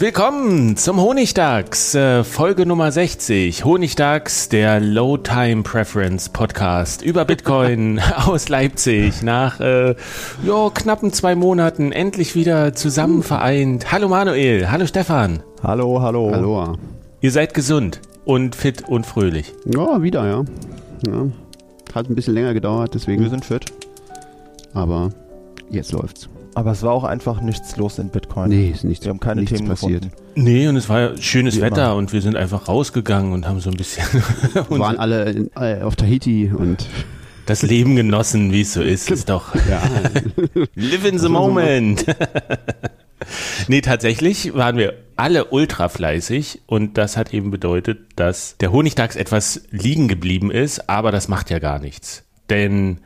Willkommen zum Honigdachs, äh, Folge Nummer 60. Honigdachs, der Low Time Preference Podcast über Bitcoin aus Leipzig. Nach äh, jo, knappen zwei Monaten endlich wieder zusammen vereint. Hallo Manuel, hallo Stefan. Hallo, hallo. Hallo. Ihr seid gesund und fit und fröhlich. Ja, wieder, ja. ja. Hat ein bisschen länger gedauert, deswegen. Wir sind fit. Aber jetzt läuft's. Aber es war auch einfach nichts los in Bitcoin. Nee, ist nichts, Wir haben keine nichts Themen passiert. gefunden. Nee, und es war ja schönes Wie Wetter immer. und wir sind einfach rausgegangen und haben so ein bisschen Wir waren alle in, äh, auf Tahiti und das Leben genossen, wie es so ist. Ist doch ja, Live in the moment. nee, tatsächlich waren wir alle ultra fleißig und das hat eben bedeutet, dass der Honigdachs etwas liegen geblieben ist, aber das macht ja gar nichts. Denn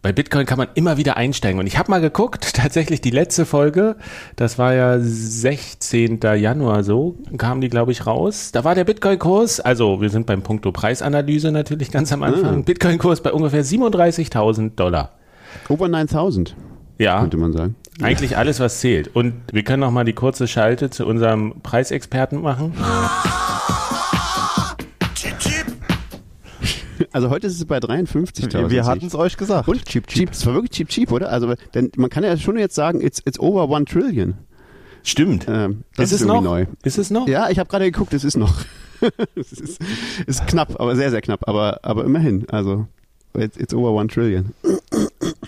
bei Bitcoin kann man immer wieder einsteigen. Und ich habe mal geguckt, tatsächlich die letzte Folge, das war ja 16. Januar so, kam die, glaube ich, raus. Da war der Bitcoin-Kurs, also wir sind beim Punkto Preisanalyse natürlich ganz am Anfang, Bitcoin-Kurs bei ungefähr 37.000 Dollar. over 9000, Ja. könnte man sagen. Eigentlich alles, was zählt. Und wir können noch mal die kurze Schalte zu unserem Preisexperten machen. Also heute ist es bei 53.000. Wir hatten es euch gesagt. Und cheap, cheap. Es war wirklich cheap, cheap, oder? Also, denn man kann ja schon jetzt sagen, it's, it's over one trillion. Stimmt. Ähm, das ist ist, noch? neu. Ist es noch? Ja, ich habe gerade geguckt, es ist noch. es ist, ist knapp, aber sehr, sehr knapp. Aber, aber immerhin, also it's, it's over one trillion.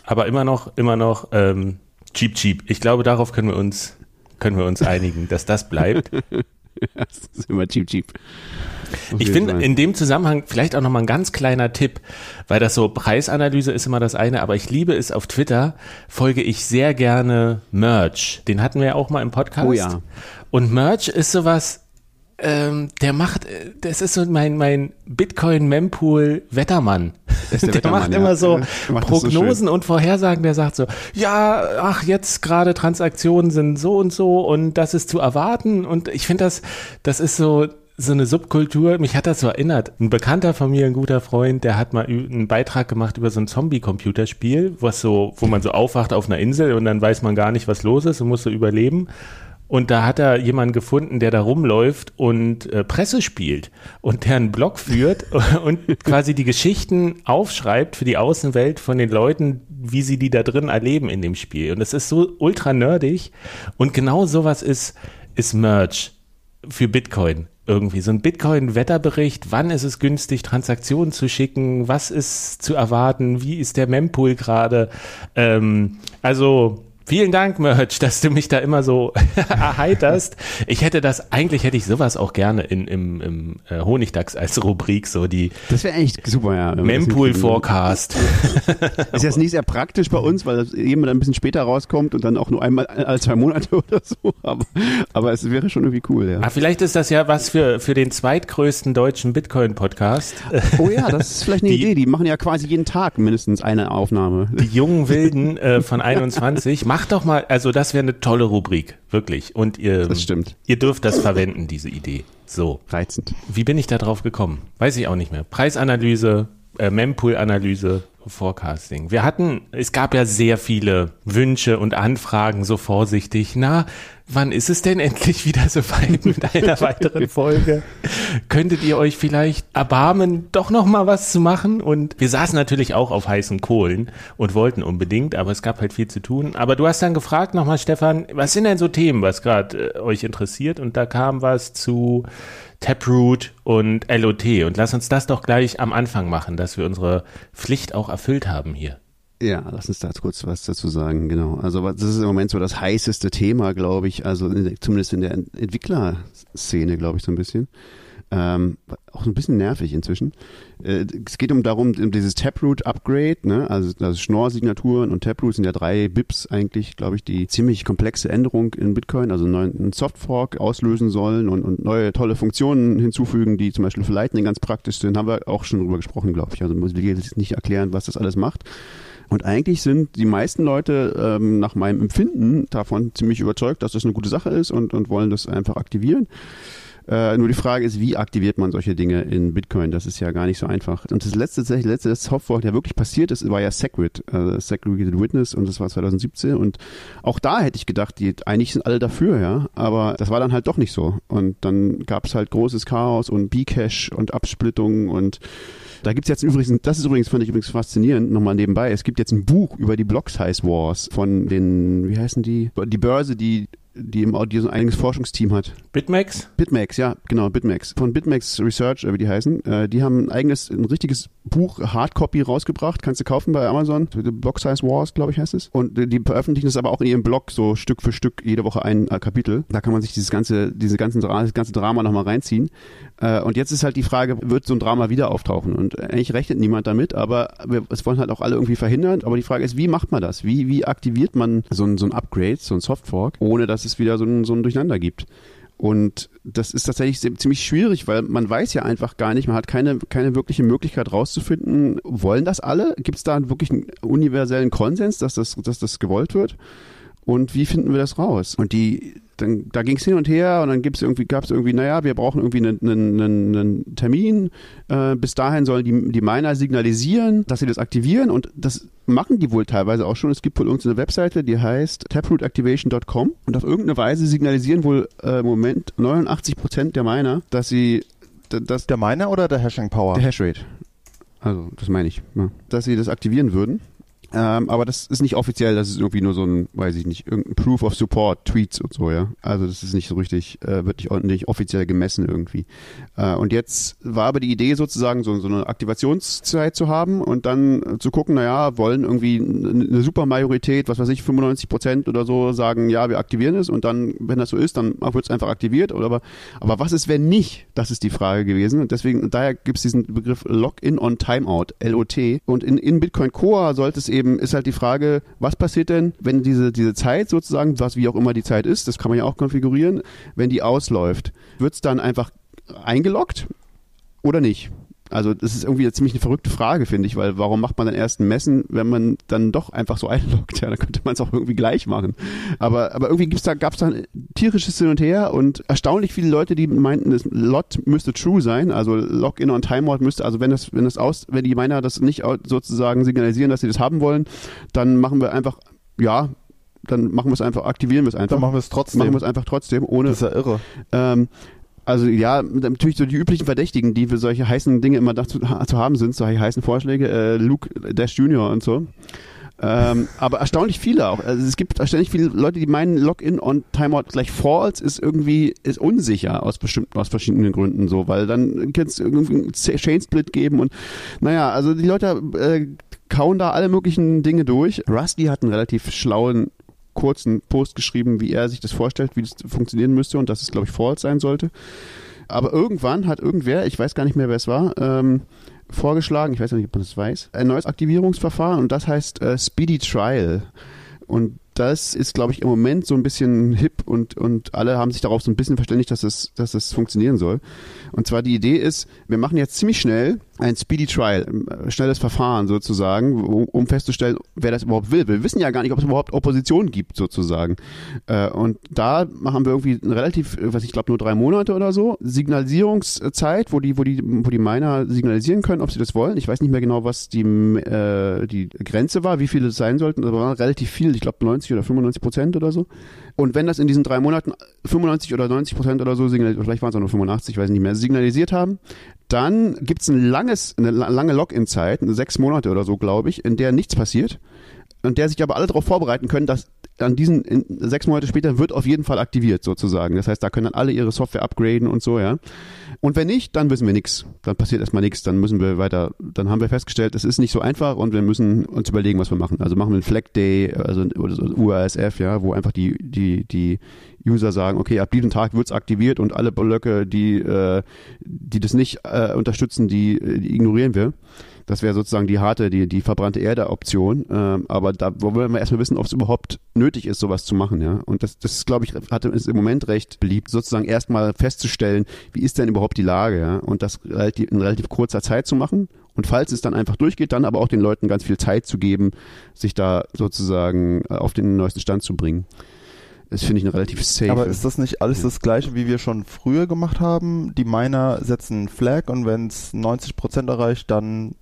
Aber immer noch, immer noch ähm, cheap, cheap. Ich glaube, darauf können wir uns, können wir uns einigen, dass das bleibt. Das ist immer cheap, cheap. Auf Ich finde in dem Zusammenhang vielleicht auch noch mal ein ganz kleiner Tipp, weil das so Preisanalyse ist immer das eine, aber ich liebe es auf Twitter, folge ich sehr gerne Merch. Den hatten wir ja auch mal im Podcast. Oh ja. Und Merch ist sowas, ähm, der macht, äh, das ist so mein, mein Bitcoin-Mempool-Wettermann. der Der, Wettermann, macht ja. immer so macht das so Prognosen und Vorhersagen, der sagt so, ja, ach, jetzt gerade Transaktionen sind so und so und das ist zu erwarten und ich finde das, das ist so, so eine Subkultur, mich hat das so erinnert. Ein Bekannter von mir, ein guter Freund, der hat mal einen Beitrag gemacht über so ein Zombie-Computerspiel, was so, wo man so aufwacht auf einer Insel und dann weiß man gar nicht, was los ist und muss so überleben. Und da hat er jemanden gefunden, der da rumläuft und äh, Presse spielt und der einen Blog führt und quasi die Geschichten aufschreibt für die Außenwelt von den Leuten, wie sie die da drin erleben in dem Spiel. Und das ist so ultra nerdig. Und genau sowas ist, ist Merch für Bitcoin irgendwie. So ein Bitcoin-Wetterbericht, wann ist es günstig, Transaktionen zu schicken, was ist zu erwarten, wie ist der Mempool gerade. Ähm, also vielen Dank, Merch, dass du mich da immer so erheiterst. Ich hätte das, eigentlich hätte ich sowas auch gerne in, im, im äh, Honigdachs als Rubrik, so die Das wäre echt super, ja. Mempool. Forecast. Ist jetzt nicht sehr praktisch bei uns, weil das eben dann ein bisschen später rauskommt und dann auch nur einmal alle zwei Monate oder so. Aber, aber es wäre schon irgendwie cool, ja. Ah, vielleicht ist das ja was für, für den zweitgrößten deutschen Bitcoin-Podcast. Oh ja, das ist vielleicht eine Die- Idee. Die machen ja quasi jeden Tag mindestens eine Aufnahme. Die jungen Wilden äh, von 21. Macht doch mal, also das wäre eine tolle Rubrik, wirklich. Und ihr, Das stimmt. ihr dürft das verwenden, diese Idee. So, Reizend. wie bin ich da drauf gekommen? Weiß ich auch nicht mehr. Preisanalyse, äh, Mempool-Analyse. Forecasting. Wir hatten, es gab ja sehr viele Wünsche und Anfragen, so vorsichtig. Na, wann ist es denn endlich wieder so weit mit einer weiteren Folge? Könntet ihr euch vielleicht erbarmen, doch noch mal was zu machen? Und wir saßen natürlich auch auf heißen Kohlen und wollten unbedingt, aber es gab halt viel zu tun. Aber du hast dann gefragt nochmal, Stefan, was sind denn so Themen, was gerade äh, euch interessiert? Und da kam was zu Taproot und LOT. Und lass uns das doch gleich am Anfang machen, dass wir unsere Pflicht auch erfüllt haben hier. Ja, lass uns da kurz was dazu sagen, genau. Also das ist im Moment so das heißeste Thema, glaube ich, also in, zumindest in der Entwicklerszene, glaube ich, so ein bisschen. Ähm, auch ein bisschen nervig inzwischen. Äh, es geht um darum, um dieses Taproot-Upgrade, ne? also, also Schnorr-Signaturen und Taproot sind ja drei Bips eigentlich, glaube ich, die ziemlich komplexe Änderung in Bitcoin, also einen Softfork auslösen sollen und, und neue tolle Funktionen hinzufügen, die zum Beispiel für Lightning ganz praktisch sind, haben wir auch schon drüber gesprochen, glaube ich. Also muss ich jetzt nicht erklären, was das alles macht. Und eigentlich sind die meisten Leute ähm, nach meinem Empfinden davon ziemlich überzeugt, dass das eine gute Sache ist und, und wollen das einfach aktivieren. Äh, nur die Frage ist, wie aktiviert man solche Dinge in Bitcoin? Das ist ja gar nicht so einfach. Und das letzte, das letzte Software, der wirklich passiert ist, war ja Segwit, äh, Segregated Witness und das war 2017 und auch da hätte ich gedacht, die eigentlich sind alle dafür, ja, aber das war dann halt doch nicht so. Und dann gab es halt großes Chaos und B-Cache und Absplittungen und da gibt's jetzt übrigens, das ist übrigens, fand ich übrigens faszinierend, nochmal nebenbei, es gibt jetzt ein Buch über die Block Size Wars von den, wie heißen die? Die Börse, die die im Audio so ein eigenes Forschungsteam hat. Bitmax? Bitmax, ja, genau, Bitmax. Von Bitmax Research, wie die heißen. Äh, die haben ein eigenes, ein richtiges Buch, Hardcopy rausgebracht. Kannst du kaufen bei Amazon. The Block Size Wars, glaube ich, heißt es. Und die veröffentlichen das aber auch in ihrem Blog so Stück für Stück jede Woche ein äh, Kapitel. Da kann man sich dieses ganze, diese ganzen, das ganze Drama nochmal reinziehen. Äh, und jetzt ist halt die Frage, wird so ein Drama wieder auftauchen? Und eigentlich rechnet niemand damit, aber wir, es wollen halt auch alle irgendwie verhindern. Aber die Frage ist, wie macht man das? Wie, wie aktiviert man so ein, so ein Upgrade, so ein Softfork, ohne dass es wieder so ein, so ein Durcheinander gibt? Und das ist tatsächlich ziemlich schwierig, weil man weiß ja einfach gar nicht, man hat keine, keine wirkliche Möglichkeit rauszufinden, wollen das alle? Gibt es da wirklich einen universellen Konsens, dass das, dass das gewollt wird? Und wie finden wir das raus? Und die dann, da ging es hin und her und dann gibt's irgendwie, gab es irgendwie, naja, wir brauchen irgendwie einen, einen, einen Termin. Äh, bis dahin sollen die, die Miner signalisieren, dass sie das aktivieren und das machen die wohl teilweise auch schon. Es gibt wohl irgendeine Webseite, die heißt taprootactivation.com und auf irgendeine Weise signalisieren wohl äh, im Moment 89 Prozent der Miner, dass sie das, der Miner oder der Hashing Power? Der Hashrate. Also, das meine ich. Ja. Dass sie das aktivieren würden. Ähm, aber das ist nicht offiziell, das ist irgendwie nur so ein, weiß ich nicht, irgendein Proof of Support, Tweets und so, ja. Also das ist nicht so richtig, äh, wird nicht, nicht offiziell gemessen irgendwie. Äh, und jetzt war aber die Idee sozusagen, so, so eine Aktivationszeit zu haben und dann zu gucken, naja, wollen irgendwie eine Supermajorität, was weiß ich, 95 Prozent oder so sagen, ja, wir aktivieren es und dann, wenn das so ist, dann wird es einfach aktiviert. Oder aber, aber was ist, wenn nicht? Das ist die Frage gewesen. Und deswegen, daher gibt es diesen Begriff Login on Timeout, LOT. Und in, in Bitcoin Core sollte es eben eben ist halt die Frage, was passiert denn, wenn diese, diese Zeit sozusagen, was wie auch immer die Zeit ist, das kann man ja auch konfigurieren, wenn die ausläuft, wird es dann einfach eingeloggt oder nicht? Also das ist irgendwie eine ziemlich eine verrückte Frage, finde ich, weil warum macht man dann erst ein Messen, wenn man dann doch einfach so einloggt? Ja, dann könnte man es auch irgendwie gleich machen. Aber, aber irgendwie gibt's da, gab es da ein tierisches Hin und Her und erstaunlich viele Leute, die meinten, das Lot müsste true sein, also Login und Timeout müsste, also wenn das, wenn das aus, wenn die Miner das nicht sozusagen signalisieren, dass sie das haben wollen, dann machen wir einfach, ja, dann machen wir es einfach, aktivieren wir es einfach. Dann machen wir es trotzdem. Machen wir es einfach trotzdem, ohne. Das ist ja irre. Ähm, also ja, natürlich so die üblichen Verdächtigen, die für solche heißen Dinge immer dazu zu haben sind, solche heißen Vorschläge, äh, Luke Dash Junior und so. Ähm, aber erstaunlich viele auch. Also es gibt erstaunlich viele Leute, die meinen, Login on Timeout gleich false ist irgendwie ist unsicher aus bestimmten aus verschiedenen Gründen so, weil dann kann es irgendwie einen Chain Split geben und naja, also die Leute äh, kauen da alle möglichen Dinge durch. Rusty hat einen relativ schlauen kurzen Post geschrieben, wie er sich das vorstellt, wie das funktionieren müsste und dass es, glaube ich, false sein sollte. Aber irgendwann hat irgendwer, ich weiß gar nicht mehr, wer es war, ähm, vorgeschlagen, ich weiß nicht, ob man das weiß, ein neues Aktivierungsverfahren und das heißt äh, Speedy Trial. Und das ist, glaube ich, im Moment so ein bisschen hip und, und alle haben sich darauf so ein bisschen verständigt, dass es, dass es funktionieren soll. Und zwar die Idee ist, wir machen jetzt ziemlich schnell ein Speedy Trial, ein schnelles Verfahren sozusagen, um, um, festzustellen, wer das überhaupt will. Wir wissen ja gar nicht, ob es überhaupt Opposition gibt sozusagen. Äh, und da haben wir irgendwie relativ, was ich glaube nur drei Monate oder so, Signalisierungszeit, wo die, wo die, wo die Miner signalisieren können, ob sie das wollen. Ich weiß nicht mehr genau, was die, äh, die Grenze war, wie viele es sein sollten, aber relativ viel, ich glaube 90 oder 95 Prozent oder so. Und wenn das in diesen drei Monaten 95 oder 90 Prozent oder so, vielleicht waren es auch nur 85, ich weiß nicht mehr, signalisiert haben, dann gibt es ein langes, eine lange Login-Zeit, sechs Monate oder so, glaube ich, in der nichts passiert und der sich aber alle darauf vorbereiten können, dass an diesen in, sechs Monate später wird auf jeden Fall aktiviert sozusagen. Das heißt, da können dann alle ihre Software upgraden und so, ja. Und wenn nicht, dann wissen wir nichts. Dann passiert erstmal nichts. Dann müssen wir weiter. Dann haben wir festgestellt, es ist nicht so einfach und wir müssen uns überlegen, was wir machen. Also machen wir einen Flag Day, also oder so UASF, ja, wo einfach die die die User sagen, okay, ab diesem Tag wird's aktiviert und alle Blöcke, die äh, die das nicht äh, unterstützen, die, die ignorieren wir. Das wäre sozusagen die harte, die, die verbrannte Erde-Option. Ähm, aber da wollen wir erstmal wissen, ob es überhaupt nötig ist, sowas zu machen. Ja? Und das, das glaube ich, hat, ist im Moment recht beliebt, sozusagen erstmal festzustellen, wie ist denn überhaupt die Lage. Ja? Und das relativ, in relativ kurzer Zeit zu machen. Und falls es dann einfach durchgeht, dann aber auch den Leuten ganz viel Zeit zu geben, sich da sozusagen äh, auf den neuesten Stand zu bringen. Das finde ich eine relativ safe. Aber ist das nicht alles das gleiche, wie wir schon früher gemacht haben? Die Miner setzen einen Flag und wenn es 90% erreicht, dann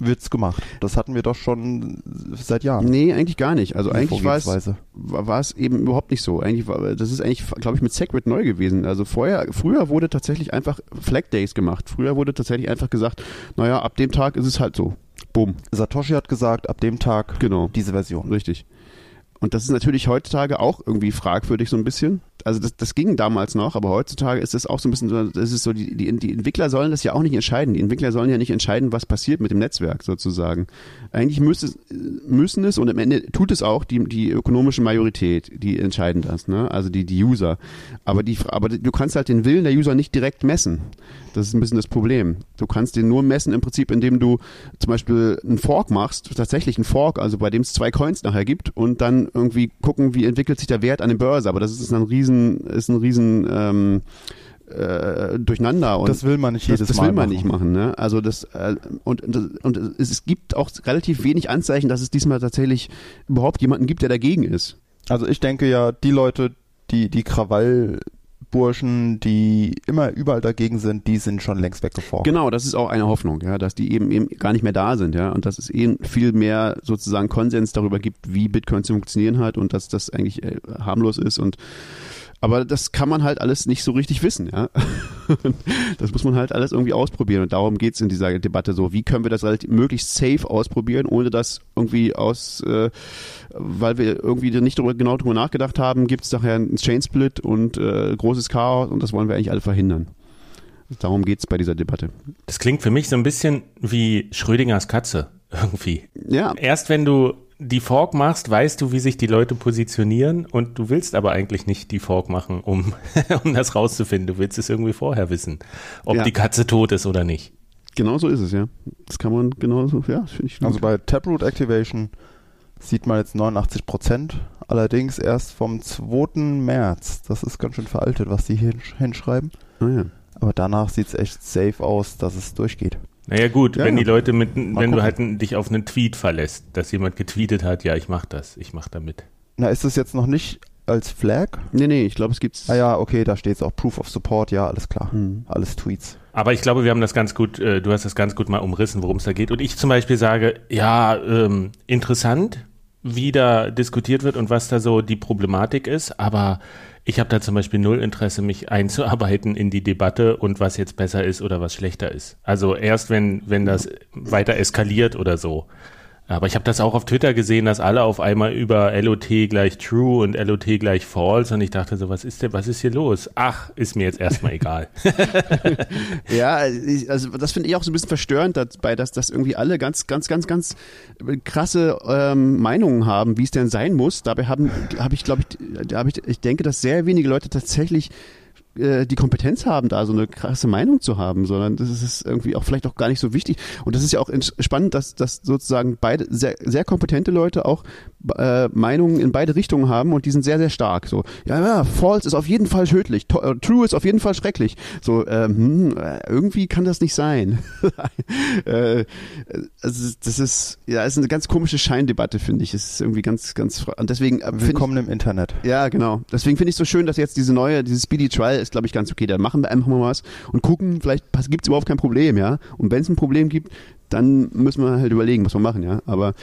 wird's gemacht. Das hatten wir doch schon seit Jahren. Nee, eigentlich gar nicht. Also eigentlich war es, war es eben überhaupt nicht so. Eigentlich war, das ist eigentlich, glaube ich, mit Segwit neu gewesen. Also vorher, früher wurde tatsächlich einfach Flag Days gemacht. Früher wurde tatsächlich einfach gesagt, naja, ab dem Tag ist es halt so. Boom. Satoshi hat gesagt, ab dem Tag genau. diese Version. Richtig. Und das ist natürlich heutzutage auch irgendwie fragwürdig so ein bisschen. Also das, das ging damals noch, aber heutzutage ist es auch so ein bisschen so, das ist so, die, die, die Entwickler sollen das ja auch nicht entscheiden. Die Entwickler sollen ja nicht entscheiden, was passiert mit dem Netzwerk sozusagen. Eigentlich müsste, müssen es und am Ende tut es auch die, die ökonomische Majorität, die entscheiden das, ne? Also die, die User. Aber die, aber du kannst halt den Willen der User nicht direkt messen. Das ist ein bisschen das Problem. Du kannst den nur messen im Prinzip, indem du zum Beispiel einen Fork machst, tatsächlich einen Fork, also bei dem es zwei Coins nachher gibt und dann irgendwie gucken, wie entwickelt sich der Wert an der Börse. Aber das ist ein riesen, ist ein riesen ähm, äh, durcheinander und das will man nicht jedes das, das Mal will man machen. nicht machen ne also das äh, und, und und es, es gibt auch relativ wenig Anzeichen dass es diesmal tatsächlich überhaupt jemanden gibt der dagegen ist also ich denke ja die Leute die die Krawall Burschen, die immer überall dagegen sind, die sind schon längst weggeformt. Genau, das ist auch eine Hoffnung, ja, dass die eben, eben gar nicht mehr da sind, ja, und dass es eben viel mehr sozusagen Konsens darüber gibt, wie Bitcoin zu funktionieren hat und dass das eigentlich äh, harmlos ist und aber das kann man halt alles nicht so richtig wissen, ja. Das muss man halt alles irgendwie ausprobieren. Und darum geht es in dieser Debatte so. Wie können wir das relativ möglichst safe ausprobieren, ohne dass irgendwie aus, äh, weil wir irgendwie nicht darüber, genau darüber nachgedacht haben, gibt es nachher einen Chain-Split und äh, großes Chaos und das wollen wir eigentlich alle verhindern. Darum geht es bei dieser Debatte. Das klingt für mich so ein bisschen wie Schrödingers Katze irgendwie. Ja. Erst wenn du die Fork machst, weißt du, wie sich die Leute positionieren und du willst aber eigentlich nicht die Fork machen, um, um das rauszufinden. Du willst es irgendwie vorher wissen, ob Ja. die Katze tot ist oder nicht. Genau so ist es, ja. Das kann man genauso, ja, finde ich gut. Also bei Taproot Activation sieht man jetzt 89 Prozent, allerdings erst vom 2. März. Das ist ganz schön veraltet, was die hier hinsch- hinschreiben. ah, ja. Aber danach sieht es echt safe aus, dass es durchgeht. Naja gut, Ja, wenn ja. die Leute mit, wenn gucken. du halt dich auf einen Tweet verlässt, dass jemand getweetet hat, ja, ich mach das, ich mach damit. Na, ist es jetzt noch nicht als Flag? Nee, nee, ich glaube, es gibt's. Ah ja, okay, da steht es auch Proof of Support, ja, alles klar. Hm. Alles Tweets. Aber ich glaube, wir haben das ganz gut, äh, du hast das ganz gut mal umrissen, worum es da geht. Und ich zum Beispiel sage, ja, ähm, interessant, wie da diskutiert wird und was da so die Problematik ist, aber ich habe da zum Beispiel null Interesse, mich einzuarbeiten in die Debatte und was jetzt besser ist oder was schlechter ist. Also erst wenn, wenn das weiter eskaliert oder so. Aber ich habe das auch auf Twitter gesehen, dass alle auf einmal über LOT gleich True und LOT gleich False und ich dachte so, was ist denn, was ist hier los? Ach, ist mir jetzt erstmal egal. Ja, also das finde ich auch so ein bisschen verstörend dabei, dass das irgendwie alle ganz, ganz, ganz, ganz krasse ähm, Meinungen haben, wie es denn sein muss. Dabei haben, habe ich, glaube ich, da habe ich, ich denke, dass sehr wenige Leute tatsächlich äh, die Kompetenz haben, da so eine krasse Meinung zu haben, sondern das ist irgendwie auch vielleicht auch gar nicht so wichtig. Und das ist ja auch spannend, dass, dass sozusagen beide sehr, sehr kompetente Leute auch äh, Meinungen in beide Richtungen haben und die sind sehr, sehr stark. So, ja, ja, false ist auf jeden Fall tödlich, äh, true ist auf jeden Fall schrecklich. So, ähm, hm, äh, irgendwie kann das nicht sein. äh, also das ist, ja, ist eine ganz komische Scheindebatte, finde ich. Es ist irgendwie ganz, ganz, und deswegen. Äh, Willkommen im Internet. Ja, genau. Deswegen finde ich es so schön, dass jetzt diese neue, dieses Speedy Trial ist, glaube ich, ganz okay. Da machen wir einfach mal was und gucken, vielleicht gibt es überhaupt kein Problem, ja. Und wenn es ein Problem gibt, dann müssen wir halt überlegen, was wir machen, ja. Aber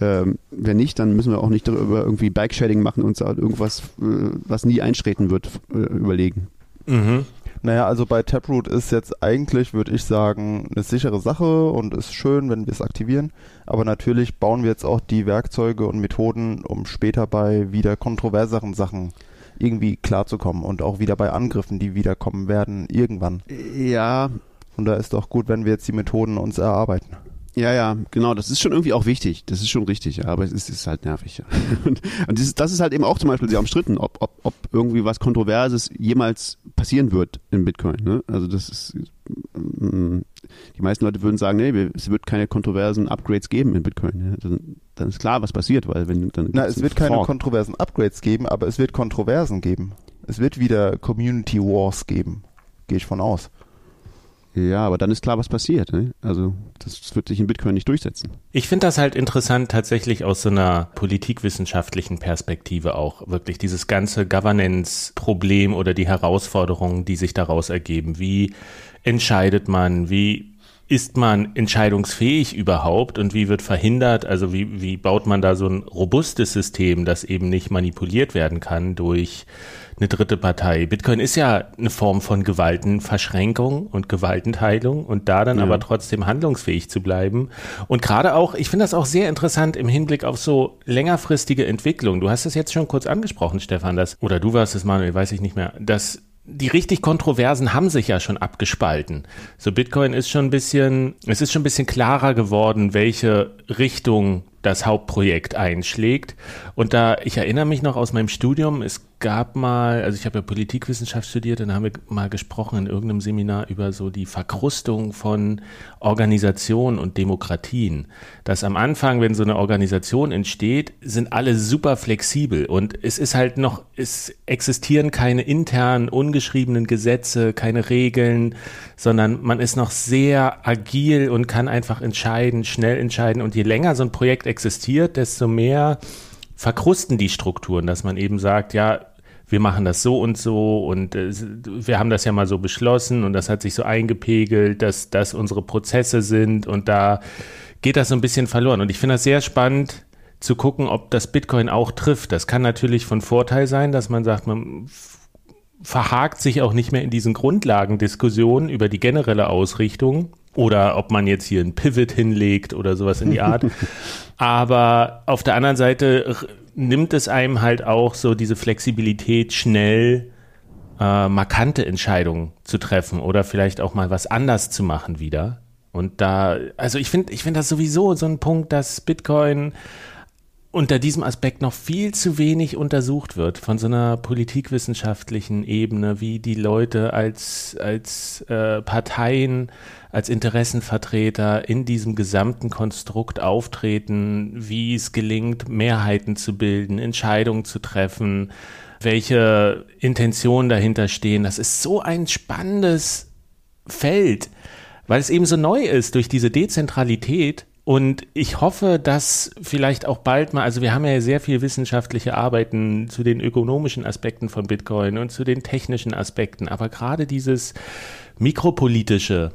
ähm, wenn nicht, dann müssen wir auch nicht darüber irgendwie Bike-Shading machen und uns irgendwas, äh, was nie eintreten wird, äh, überlegen. Mhm. Naja, also bei Taproot ist jetzt eigentlich, würde ich sagen, eine sichere Sache und ist schön, wenn wir es aktivieren. Aber natürlich bauen wir jetzt auch die Werkzeuge und Methoden, um später bei wieder kontroverseren Sachen irgendwie klarzukommen und auch wieder bei Angriffen, die wiederkommen werden, irgendwann. Ja. Und da ist doch gut, wenn wir jetzt die Methoden uns erarbeiten. Ja, ja, genau. Das ist schon irgendwie auch wichtig. Das ist schon richtig, ja. Aber es ist, ist halt nervig. Ja. Und, und das, ist, das ist halt eben auch zum Beispiel sehr umstritten, ob, ob, ob irgendwie was Kontroverses jemals passieren wird in Bitcoin. Ne? Also das ist, mm, die meisten Leute würden sagen, nee, es wird keine kontroversen Upgrades geben in Bitcoin. Ja? Dann, dann, ist klar, was passiert, weil wenn dann Na, es wird keine Fork. kontroversen Upgrades geben, aber es wird Kontroversen geben. Es wird wieder Community Wars geben. Gehe ich von aus. Ja, aber dann ist klar, was passiert. Ne? Also das wird sich in Bitcoin nicht durchsetzen. Ich finde das halt interessant, tatsächlich aus so einer politikwissenschaftlichen Perspektive auch wirklich dieses ganze Governance-Problem oder die Herausforderungen, die sich daraus ergeben. Wie entscheidet man? Wie ist man entscheidungsfähig überhaupt und wie wird verhindert, also wie, wie baut man da so ein robustes System, das eben nicht manipuliert werden kann durch eine dritte Partei. Bitcoin ist ja eine Form von Gewaltenverschränkung und Gewaltenteilung und da dann ja. aber trotzdem handlungsfähig zu bleiben. Und gerade auch, ich finde das auch sehr interessant im Hinblick auf so längerfristige Entwicklung. Du hast es jetzt schon kurz angesprochen, Stefan, das, oder du warst es, Manuel, weiß ich nicht mehr, dass die richtig Kontroversen haben sich ja schon abgespalten. So Bitcoin ist schon ein bisschen, es ist schon ein bisschen klarer geworden, welche Richtung das Hauptprojekt einschlägt. Und da, ich erinnere mich noch aus meinem Studium, es gab mal, also ich habe ja Politikwissenschaft studiert, dann haben wir mal gesprochen in irgendeinem Seminar über so die Verkrustung von Organisationen und Demokratien. Dass am Anfang, wenn so eine Organisation entsteht, sind alle super flexibel und es ist halt noch, es existieren keine internen, ungeschriebenen Gesetze, keine Regeln, sondern man ist noch sehr agil und kann einfach entscheiden, schnell entscheiden. Und je länger so ein Projekt existiert, desto mehr verkrusten die Strukturen, dass man eben sagt, ja, wir machen das so und so und äh, wir haben das ja mal so beschlossen und das hat sich so eingepegelt, dass das unsere Prozesse sind und da geht das so ein bisschen verloren. Und ich finde das sehr spannend zu gucken, ob das Bitcoin auch trifft. Das kann natürlich von Vorteil sein, dass man sagt, man verhakt sich auch nicht mehr in diesen Grundlagendiskussionen über die generelle Ausrichtung oder ob man jetzt hier ein Pivot hinlegt oder sowas in die Art. Aber auf der anderen Seite nimmt es einem halt auch so diese Flexibilität, schnell äh, markante Entscheidungen zu treffen oder vielleicht auch mal was anders zu machen wieder. Und da, also ich finde, ich finde das sowieso so ein Punkt, dass Bitcoin unter diesem Aspekt noch viel zu wenig untersucht wird von so einer politikwissenschaftlichen Ebene, wie die Leute als, als äh, Parteien, als Interessenvertreter in diesem gesamten Konstrukt auftreten, wie es gelingt, Mehrheiten zu bilden, Entscheidungen zu treffen, welche Intentionen dahinter stehen. Das ist so ein spannendes Feld, weil es eben so neu ist durch diese Dezentralität und ich hoffe, dass vielleicht auch bald mal, also wir haben ja sehr viel wissenschaftliche Arbeiten zu den ökonomischen Aspekten von Bitcoin und zu den technischen Aspekten, aber gerade dieses mikropolitische,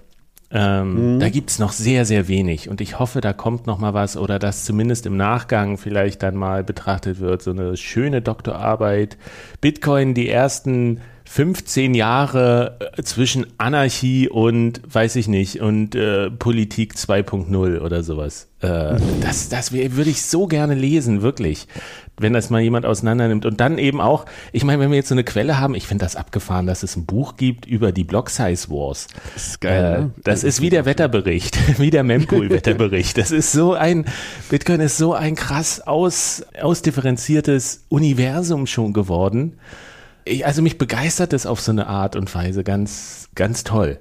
ähm, mhm. Da gibt's noch sehr, sehr wenig und ich hoffe, da kommt noch mal was oder dass zumindest im Nachgang vielleicht dann mal betrachtet wird, so eine schöne Doktorarbeit. Bitcoin, die ersten 15 Jahre äh, zwischen Anarchie und, weiß ich nicht, und äh, Politik 2.0 oder sowas. Äh, das das würde ich so gerne lesen, wirklich. Wenn das mal jemand auseinandernimmt. Und dann eben auch, ich meine, wenn wir jetzt so eine Quelle haben, ich finde das abgefahren, dass es ein Buch gibt über die Block Size Wars. Das ist geil. Äh, ne? Das ist wie der Wetterbericht, wie der Mempool-Wetterbericht. Das ist so ein, Bitcoin ist so ein krass aus, ausdifferenziertes Universum schon geworden ich, also mich begeistert es auf so eine Art und Weise ganz, ganz toll.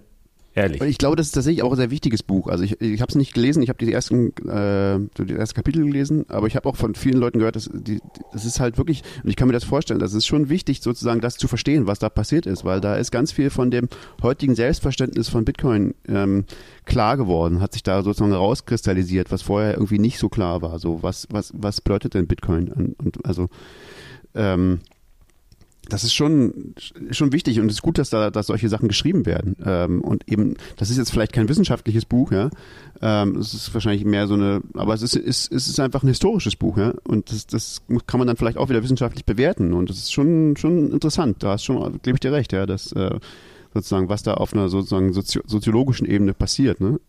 Ehrlich. Ich glaube, das ist tatsächlich auch ein sehr wichtiges Buch. Also ich, ich habe es nicht gelesen, ich habe die ersten äh, die ersten Kapitel gelesen, aber ich habe auch von vielen Leuten gehört, dass die, das ist halt wirklich, und ich kann mir das vorstellen, das ist schon wichtig, sozusagen das zu verstehen, was da passiert ist, weil da ist ganz viel von dem heutigen Selbstverständnis von Bitcoin ähm, klar geworden, hat sich da sozusagen rauskristallisiert, was vorher irgendwie nicht so klar war. So, was, was, was bedeutet denn Bitcoin? Und, und also ähm, das ist schon, schon wichtig und es ist gut, dass da dass solche Sachen geschrieben werden. Ähm, und eben, das ist jetzt vielleicht kein wissenschaftliches Buch, ja. Ähm, es ist wahrscheinlich mehr so eine, aber es ist, ist, es ist einfach ein historisches Buch, ja. Und das, das kann man dann vielleicht auch wieder wissenschaftlich bewerten. Und das ist schon, schon interessant. Da hast schon, gebe ich dir recht, ja, dass äh, sozusagen, was da auf einer sozusagen sozio soziologischen Ebene passiert, ne?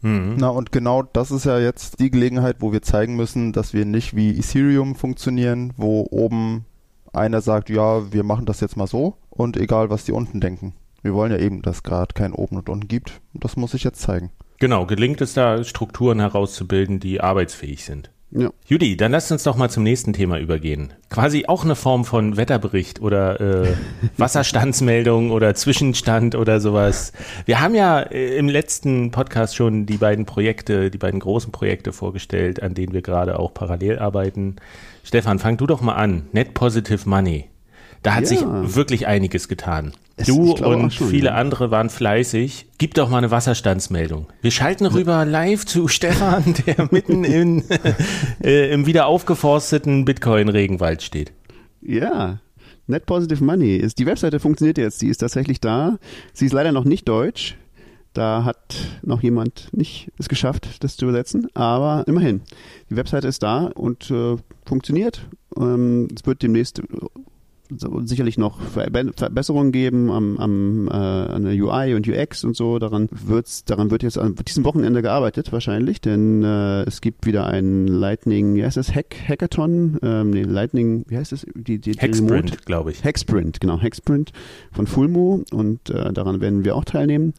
Mhm. Na, und genau das ist ja jetzt die Gelegenheit, wo wir zeigen müssen, dass wir nicht wie Ethereum funktionieren, wo oben einer sagt, ja, wir machen das jetzt mal so und egal, was die unten denken. Wir wollen ja eben, dass gerade kein oben und unten gibt. Das muss ich jetzt zeigen. Genau, gelingt es da, Strukturen herauszubilden, die arbeitsfähig sind. Ja. Judy, dann lasst uns doch mal zum nächsten Thema übergehen. Quasi auch eine Form von Wetterbericht oder äh, Wasserstandsmeldung oder Zwischenstand oder sowas. Wir haben ja äh, im letzten Podcast schon die beiden Projekte, die beiden großen Projekte vorgestellt, an denen wir gerade auch parallel arbeiten. Stefan, fang du doch mal an. Net Positive Money. Da hat ja. sich wirklich einiges getan. Es, du und schon, viele ja. andere waren fleißig. Gib doch mal eine Wasserstandsmeldung. Wir schalten rüber live zu Stefan, der mitten in, äh, im wieder aufgeforsteten Bitcoin-Regenwald steht. Ja, Net Positive Money ist die Webseite funktioniert jetzt. Die ist tatsächlich da. Sie ist leider noch nicht deutsch. Da hat noch jemand nicht es geschafft, das zu übersetzen, aber immerhin. Die Webseite ist da und äh, funktioniert. Ähm, es wird demnächst äh, sicherlich noch Verbesserungen geben am, am, äh, an der UI und UX und so. Daran wird's, daran wird jetzt an diesem Wochenende gearbeitet wahrscheinlich, denn äh, es gibt wieder ein Lightning, wie heißt das, Hack, Hackathon, ähm, nee, Lightning, wie heißt das? Die, die, Hacksprint, glaube ich. Hacksprint, genau, Hacksprint von Fulmo und äh, daran werden wir auch teilnehmen.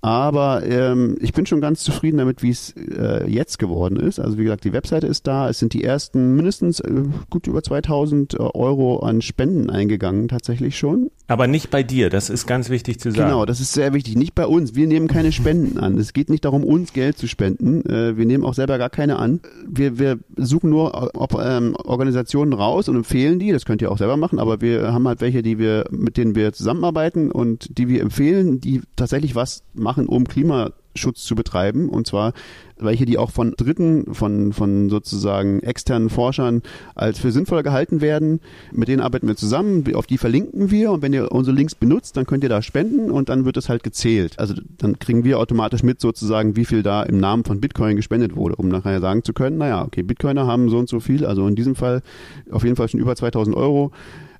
Aber ähm, ich bin schon ganz zufrieden damit, wie es äh, jetzt geworden ist. Also wie gesagt, die Webseite ist da. Es sind die ersten mindestens äh, gut über 2000 äh, Euro an Spenden eingegangen tatsächlich schon. Aber nicht bei dir, das ist ganz wichtig zu sagen. Genau, das ist sehr wichtig. Nicht bei uns. Wir nehmen keine Spenden an. Es geht nicht darum, uns Geld zu spenden. Äh, wir nehmen auch selber gar keine an. Wir, wir suchen nur ob, ähm, Organisationen raus und empfehlen die. Das könnt ihr auch selber machen, aber wir haben halt welche, die wir, mit denen wir zusammenarbeiten und die wir empfehlen, die tatsächlich was machen, um Klimaschutz zu betreiben. Und zwar welche, die auch von Dritten, von, von sozusagen externen Forschern als für sinnvoll gehalten werden. Mit denen arbeiten wir zusammen, auf die verlinken wir und wenn ihr unsere Links benutzt, dann könnt ihr da spenden und dann wird es halt gezählt. Also dann kriegen wir automatisch mit sozusagen, wie viel da im Namen von Bitcoin gespendet wurde, um nachher sagen zu können, naja, okay, Bitcoiner haben so und so viel, also in diesem Fall auf jeden Fall schon über 2000 Euro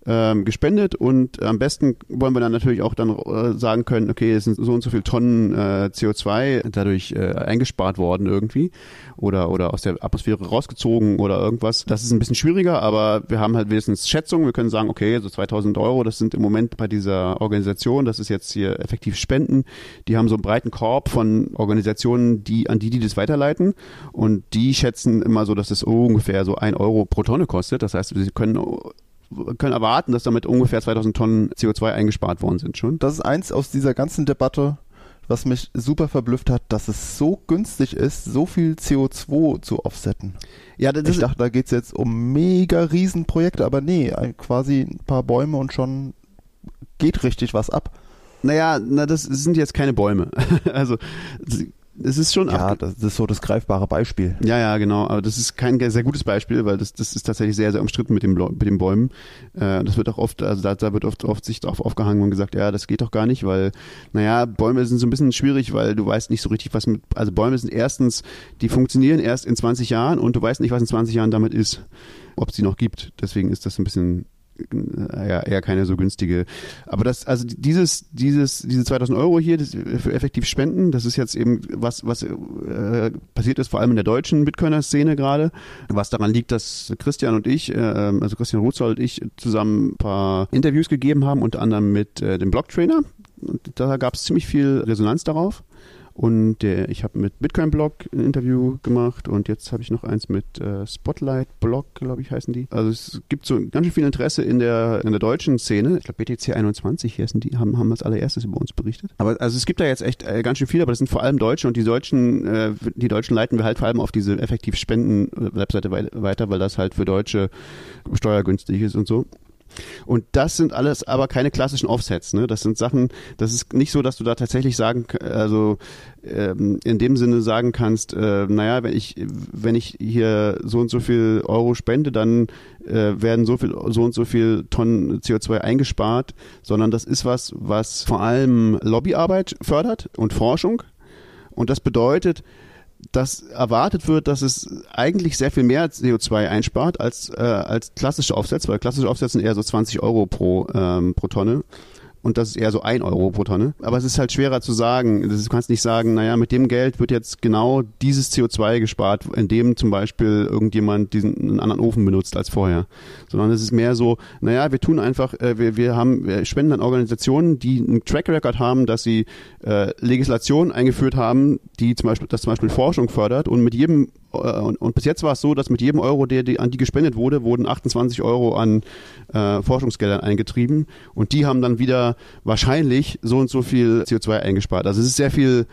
ähm, gespendet und am besten wollen wir dann natürlich auch dann äh, sagen können, okay, es sind so und so viele Tonnen äh, CO2 dadurch äh, eingespart worden irgendwie oder oder aus der Atmosphäre rausgezogen oder irgendwas. Das ist ein bisschen schwieriger, aber wir haben halt wenigstens Schätzungen. Wir können sagen, okay, so 2000 Euro, das sind im Moment bei dieser Organisation, das ist jetzt hier effektiv Spenden. Die haben so einen breiten Korb von Organisationen, die an die die das weiterleiten und die schätzen immer so, dass es ungefähr so ein Euro pro Tonne kostet. Das heißt, sie können können erwarten, dass damit ungefähr 2000 Tonnen CO2 eingespart worden sind schon. Das ist eins aus dieser ganzen Debatte, was mich super verblüfft hat, dass es so günstig ist, so viel CO2 zu offsetten. Ja, das ich dachte, da geht es jetzt um mega Riesenprojekte, aber nee, quasi ein paar Bäume und schon geht richtig was ab. Naja, na, das sind jetzt keine Bäume. also es ist schon. Ja, das ist so das greifbare Beispiel. Ja, ja, genau. Aber das ist kein sehr gutes Beispiel, weil das, das ist tatsächlich sehr, sehr umstritten mit, dem, mit den Bäumen. Äh, das wird auch oft, also da, da wird oft, oft sich drauf aufgehangen und gesagt, ja, das geht doch gar nicht, weil, naja, Bäume sind so ein bisschen schwierig, weil du weißt nicht so richtig, was mit, also Bäume sind erstens, die funktionieren erst in 20 Jahren und du weißt nicht, was in 20 Jahren damit ist, ob es sie noch gibt. Deswegen ist das ein bisschen ja, eher keine so günstige. Aber das, also dieses, dieses, diese 2000 Euro hier für effektiv Spenden, das ist jetzt eben was, was äh, passiert ist, vor allem in der deutschen Bitcoiner-Szene gerade, was daran liegt, dass Christian und ich, äh, also Christian Rutzold und ich zusammen ein paar Interviews gegeben haben, unter anderem mit äh, dem Blocktrainer. Und da gab es ziemlich viel Resonanz darauf. Und der, ich habe mit Bitcoin Blog ein Interview gemacht und jetzt habe ich noch eins mit äh, Spotlight Blog, glaube ich, heißen die. Also es gibt so ganz schön viel Interesse in der, in der deutschen Szene. Ich glaube, BTC 21 heißen die, haben, haben als allererstes über uns berichtet. Aber also es gibt da jetzt echt äh, ganz schön viel, aber das sind vor allem Deutsche und die Deutschen, äh, die Deutschen leiten wir halt vor allem auf diese effektiv Spenden-Webseite weiter, weil das halt für Deutsche steuergünstig ist und so. Und das sind alles aber keine klassischen Offsets. Ne? Das sind Sachen, das ist nicht so, dass du da tatsächlich sagen, also ähm, in dem Sinne sagen kannst, äh, naja, wenn ich, wenn ich hier so und so viel Euro spende, dann äh, werden so viel, so und so viel Tonnen CO2 eingespart, sondern das ist was, was vor allem Lobbyarbeit fördert und Forschung. Und das bedeutet, dass erwartet wird, dass es eigentlich sehr viel mehr CO2 einspart als, äh, als klassische Aufsätze, weil klassische Aufsätze sind eher so 20 Euro pro, ähm, pro Tonne und das ist eher so ein Euro pro Tonne. Aber es ist halt schwerer zu sagen. Du kannst nicht sagen, naja, mit dem Geld wird jetzt genau dieses CO2 gespart, indem zum Beispiel irgendjemand diesen einen anderen Ofen benutzt als vorher. Sondern es ist mehr so, naja, wir tun einfach, äh, wir, wir haben, wir spenden an Organisationen, die einen Track Record haben, dass sie äh, Legislation eingeführt haben, die zum Beispiel, das zum Beispiel Forschung fördert und mit jedem und, und, bis jetzt war es so, dass mit jedem Euro, der die, an die gespendet wurde, wurden 28 Euro an äh, Forschungsgeldern eingetrieben und die haben dann wieder wahrscheinlich so und so viel CO2 eingespart. Also es ist sehr viel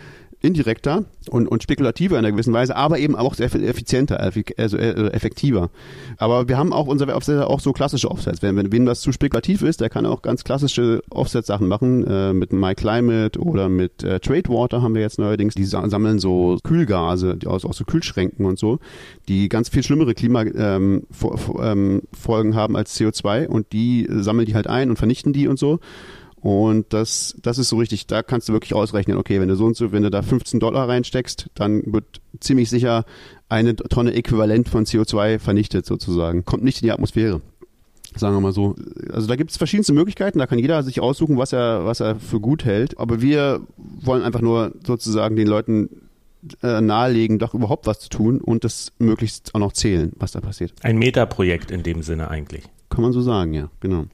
indirekter und, und spekulativer in einer gewissen Weise, aber eben auch sehr viel effizienter, also äh, effektiver. Aber wir haben auch unsere Offsets auch so klassische Offsets. Wenn, wenn wem das zu spekulativ ist, der kann auch ganz klassische Offset-Sachen machen, äh, mit MyClimate oder mit äh, Tradewater haben wir jetzt neuerdings. Die sammeln so Kühlgase aus, aus so Kühlschränken und so, die ganz viel schlimmere Klimafolgen ähm, ähm, haben als CO2 und die sammeln die halt ein und vernichten die und so. Und das, das ist so richtig, da kannst du wirklich ausrechnen, okay, wenn du so und so, wenn du da 15 Dollar reinsteckst, dann wird ziemlich sicher eine Tonne Äquivalent von CO2 vernichtet sozusagen. Kommt nicht in die Atmosphäre. Sagen wir mal so. Also da gibt es verschiedenste Möglichkeiten, da kann jeder sich aussuchen, was er, was er für gut hält. Aber wir wollen einfach nur sozusagen den Leuten äh, nahelegen, doch überhaupt was zu tun und das möglichst auch noch zählen, was da passiert. Ein Metaprojekt in dem Sinne eigentlich. Kann man so sagen, ja, genau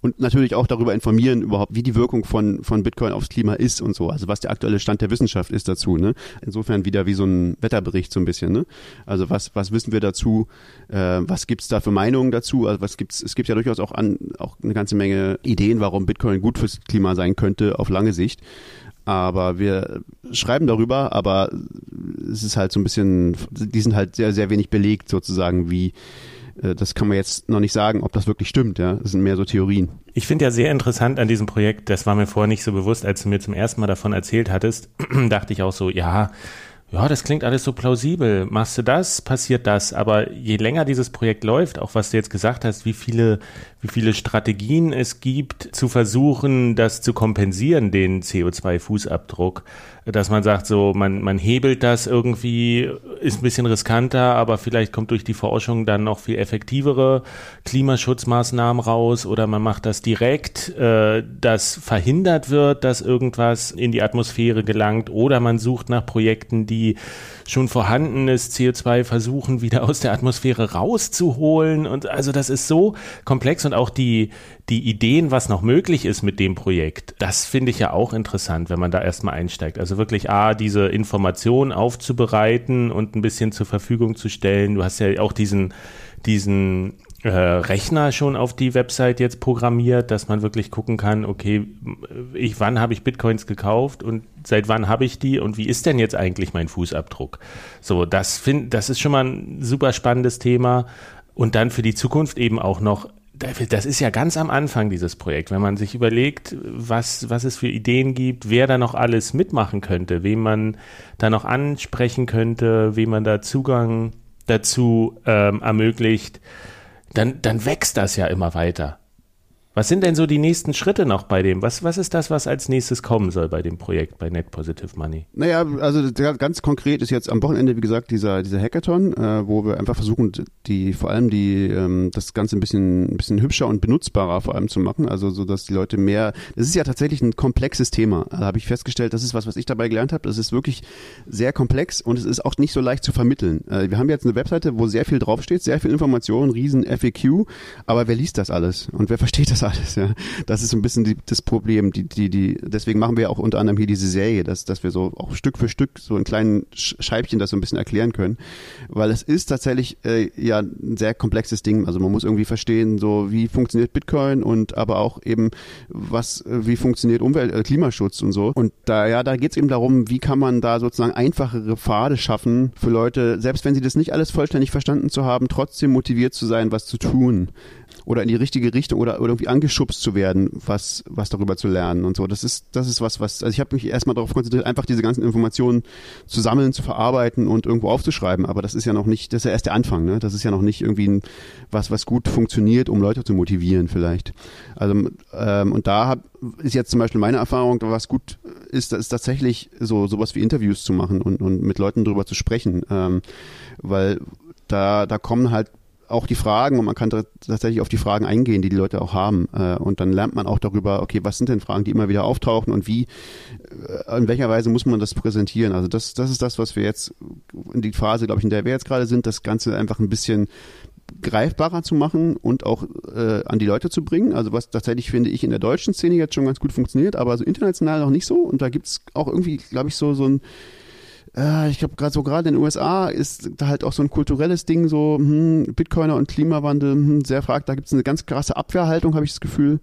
und natürlich auch darüber informieren überhaupt, wie die Wirkung von, von Bitcoin aufs Klima ist und so. Also was der aktuelle Stand der Wissenschaft ist dazu. Ne? Insofern wieder wie so ein Wetterbericht so ein bisschen. Ne? Also was, was wissen wir dazu? Äh, was gibt's da für Meinungen dazu? Also was gibt's? Es gibt ja durchaus auch an auch eine ganze Menge Ideen, warum Bitcoin gut fürs Klima sein könnte auf lange Sicht. Aber wir schreiben darüber, aber es ist halt so ein bisschen, die sind halt sehr, sehr wenig belegt sozusagen, wie das kann man jetzt noch nicht sagen, ob das wirklich stimmt. Ja, das sind mehr so Theorien. Ich finde ja sehr interessant an diesem Projekt, das war mir vorher nicht so bewusst, als du mir zum ersten Mal davon erzählt hattest, dachte ich auch so, ja, ja, das klingt alles so plausibel. Machst du das, passiert das. Aber je länger dieses Projekt läuft, auch was du jetzt gesagt hast, wie viele, wie viele Strategien es gibt, zu versuchen, das zu kompensieren, den CO2-Fußabdruck, dass man sagt, so, man, man hebelt das irgendwie, ist ein bisschen riskanter, aber vielleicht kommt durch die Forschung dann noch viel effektivere Klimaschutzmaßnahmen raus oder man macht das direkt, äh, dass verhindert wird, dass irgendwas in die Atmosphäre gelangt oder man sucht nach Projekten, die schon vorhandenes CO2 versuchen, wieder aus der Atmosphäre rauszuholen. Und also das ist so komplex und auch die, die Ideen, was noch möglich ist mit dem Projekt, das finde ich ja auch interessant, wenn man da erstmal einsteigt. Also wirklich A, diese Informationen aufzubereiten und ein bisschen zur Verfügung zu stellen. Du hast ja auch diesen, diesen äh, Rechner schon auf die Website jetzt programmiert, dass man wirklich gucken kann, okay, ich, wann habe ich Bitcoins gekauft und seit wann habe ich die und wie ist denn jetzt eigentlich mein Fußabdruck? So, das find, das ist schon mal ein super spannendes Thema und dann für die Zukunft eben auch noch das ist ja ganz am Anfang dieses Projekt, wenn man sich überlegt, was, was es für Ideen gibt, wer da noch alles mitmachen könnte, wen man da noch ansprechen könnte, wem man da Zugang dazu ähm, ermöglicht dann, dann wächst das ja immer weiter. Was sind denn so die nächsten Schritte noch bei dem? Was, was ist das, was als nächstes kommen soll bei dem Projekt bei Net Positive Money? Naja, also ganz konkret ist jetzt am Wochenende, wie gesagt, dieser, dieser Hackathon, äh, wo wir einfach versuchen, die, vor allem die, ähm, das Ganze ein bisschen, ein bisschen hübscher und benutzbarer vor allem zu machen. Also so, dass die Leute mehr, das ist ja tatsächlich ein komplexes Thema. Da habe ich festgestellt, das ist was, was ich dabei gelernt habe. Das ist wirklich sehr komplex und es ist auch nicht so leicht zu vermitteln. Äh, wir haben jetzt eine Webseite, wo sehr viel draufsteht, sehr viel Information, riesen FAQ, aber wer liest das alles? Und wer versteht das das alles, ja. Das ist ein bisschen die, das Problem. Die, die, die, deswegen machen wir auch unter anderem hier diese Serie, dass, dass wir so auch Stück für Stück so in kleinen Scheibchen das so ein bisschen erklären können. Weil es ist tatsächlich äh, ja ein sehr komplexes Ding. Also man muss irgendwie verstehen, so wie funktioniert Bitcoin und aber auch eben, was, wie funktioniert Umwelt, äh, Klimaschutz und so. Und da, ja, da geht es eben darum, wie kann man da sozusagen einfachere Pfade schaffen für Leute, selbst wenn sie das nicht alles vollständig verstanden zu haben, trotzdem motiviert zu sein, was zu tun oder in die richtige Richtung oder, irgendwie angeschubst zu werden, was, was darüber zu lernen und so. Das ist, das ist was, was, also ich habe mich erstmal darauf konzentriert, einfach diese ganzen Informationen zu sammeln, zu verarbeiten und irgendwo aufzuschreiben. Aber das ist ja noch nicht, das ist ja erst der Anfang, ne? Das ist ja noch nicht irgendwie ein, was, was gut funktioniert, um Leute zu motivieren vielleicht. Also, ähm, und da hab, ist jetzt zum Beispiel meine Erfahrung, was gut ist, ist tatsächlich so sowas wie Interviews zu machen und, und mit Leuten darüber zu sprechen. Ähm, weil da, da kommen halt auch die Fragen und man kann tatsächlich auf die Fragen eingehen, die die Leute auch haben. Äh, und dann lernt man auch darüber, okay, was sind denn Fragen, die immer wieder auftauchen und wie, äh, in welcher Weise muss man das präsentieren. Also das, das ist das, was wir jetzt in die Phase, glaube ich, in der wir jetzt gerade sind, das Ganze einfach ein bisschen greifbarer zu machen und auch äh, an die Leute zu bringen. Also was tatsächlich, finde ich, in der deutschen Szene jetzt schon ganz gut funktioniert, aber so international noch nicht so. Und da gibt's auch irgendwie, glaube ich, so, so ein ich glaube, gerade so gerade in den USA ist da halt auch so ein kulturelles Ding, so hm, Bitcoiner und Klimawandel hm, sehr fragt. Da gibt es eine ganz krasse Abwehrhaltung, habe ich das Gefühl.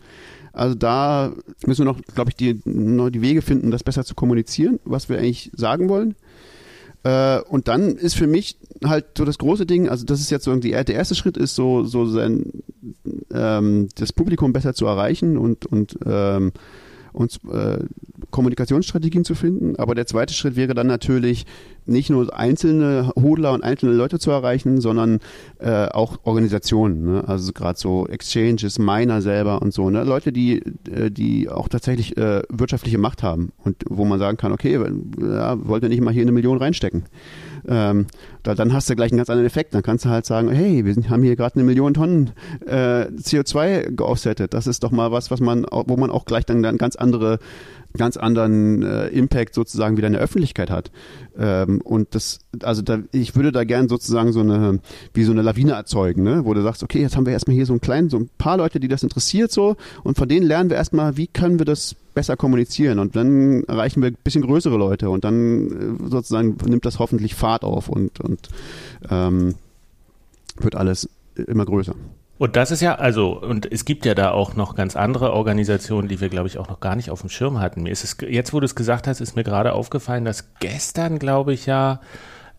Also da müssen wir noch, glaube ich, die, noch die Wege finden, das besser zu kommunizieren, was wir eigentlich sagen wollen. Äh, und dann ist für mich halt so das große Ding, also das ist jetzt so die, der erste Schritt ist so, so sein, ähm, das Publikum besser zu erreichen und, und ähm, uns äh, Kommunikationsstrategien zu finden. Aber der zweite Schritt wäre dann natürlich nicht nur einzelne Hodler und einzelne Leute zu erreichen, sondern äh, auch Organisationen. Ne? Also gerade so Exchanges, Miner selber und so. Ne? Leute, die, äh, die auch tatsächlich äh, wirtschaftliche Macht haben und wo man sagen kann, okay, ja, wollt ihr nicht mal hier eine Million reinstecken? Ähm, da, dann hast du gleich einen ganz anderen Effekt. Dann kannst du halt sagen, hey, wir sind, haben hier gerade eine Million Tonnen äh, CO2 geoffsettet. Das ist doch mal was, was man, wo man auch gleich dann, dann ganz andere ganz anderen äh, Impact sozusagen wieder in der Öffentlichkeit hat. Ähm, und das, also da, ich würde da gern sozusagen so eine, wie so eine Lawine erzeugen, ne? wo du sagst, okay, jetzt haben wir erstmal hier so einen kleinen, so ein paar Leute, die das interessiert so und von denen lernen wir erstmal, wie können wir das besser kommunizieren und dann erreichen wir ein bisschen größere Leute und dann äh, sozusagen nimmt das hoffentlich Fahrt auf und, und ähm, wird alles immer größer. Und das ist ja, also, und es gibt ja da auch noch ganz andere Organisationen, die wir, glaube ich, auch noch gar nicht auf dem Schirm hatten. Mir ist es, jetzt, wo du es gesagt hast, ist mir gerade aufgefallen, dass gestern, glaube ich, ja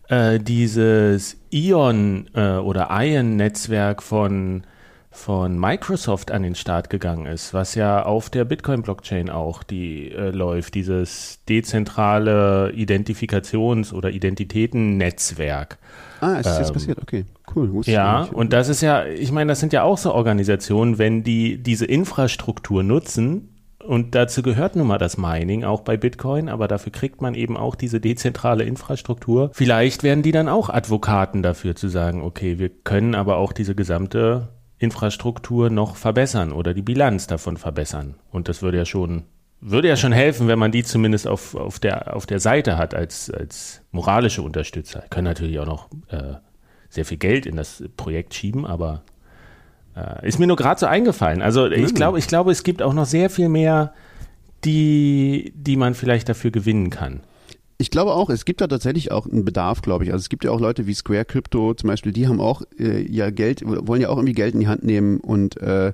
äh, dieses Ion äh, oder Ion-Netzwerk von von Microsoft an den Start gegangen ist, was ja auf der Bitcoin-Blockchain auch die äh, läuft, dieses dezentrale Identifikations- oder Identitätennetzwerk. Ah, es ist ähm, jetzt passiert, okay, cool. Ja, und das ist ja, ich meine, das sind ja auch so Organisationen, wenn die diese Infrastruktur nutzen, und dazu gehört nun mal das Mining auch bei Bitcoin, aber dafür kriegt man eben auch diese dezentrale Infrastruktur. Vielleicht werden die dann auch Advokaten dafür zu sagen, okay, wir können aber auch diese gesamte Infrastruktur noch verbessern oder die Bilanz davon verbessern. Und das würde ja schon, würde ja schon helfen, wenn man die zumindest auf, auf, der, auf der Seite hat als, als moralische Unterstützer. Können natürlich auch noch äh, sehr viel Geld in das Projekt schieben, aber äh, ist mir nur gerade so eingefallen. Also ich glaube, ich glaube, es gibt auch noch sehr viel mehr, die, die man vielleicht dafür gewinnen kann. Ich glaube auch, es gibt da tatsächlich auch einen Bedarf, glaube ich. Also es gibt ja auch Leute wie Square Crypto zum Beispiel, die haben auch äh, ja Geld, wollen ja auch irgendwie Geld in die Hand nehmen und äh,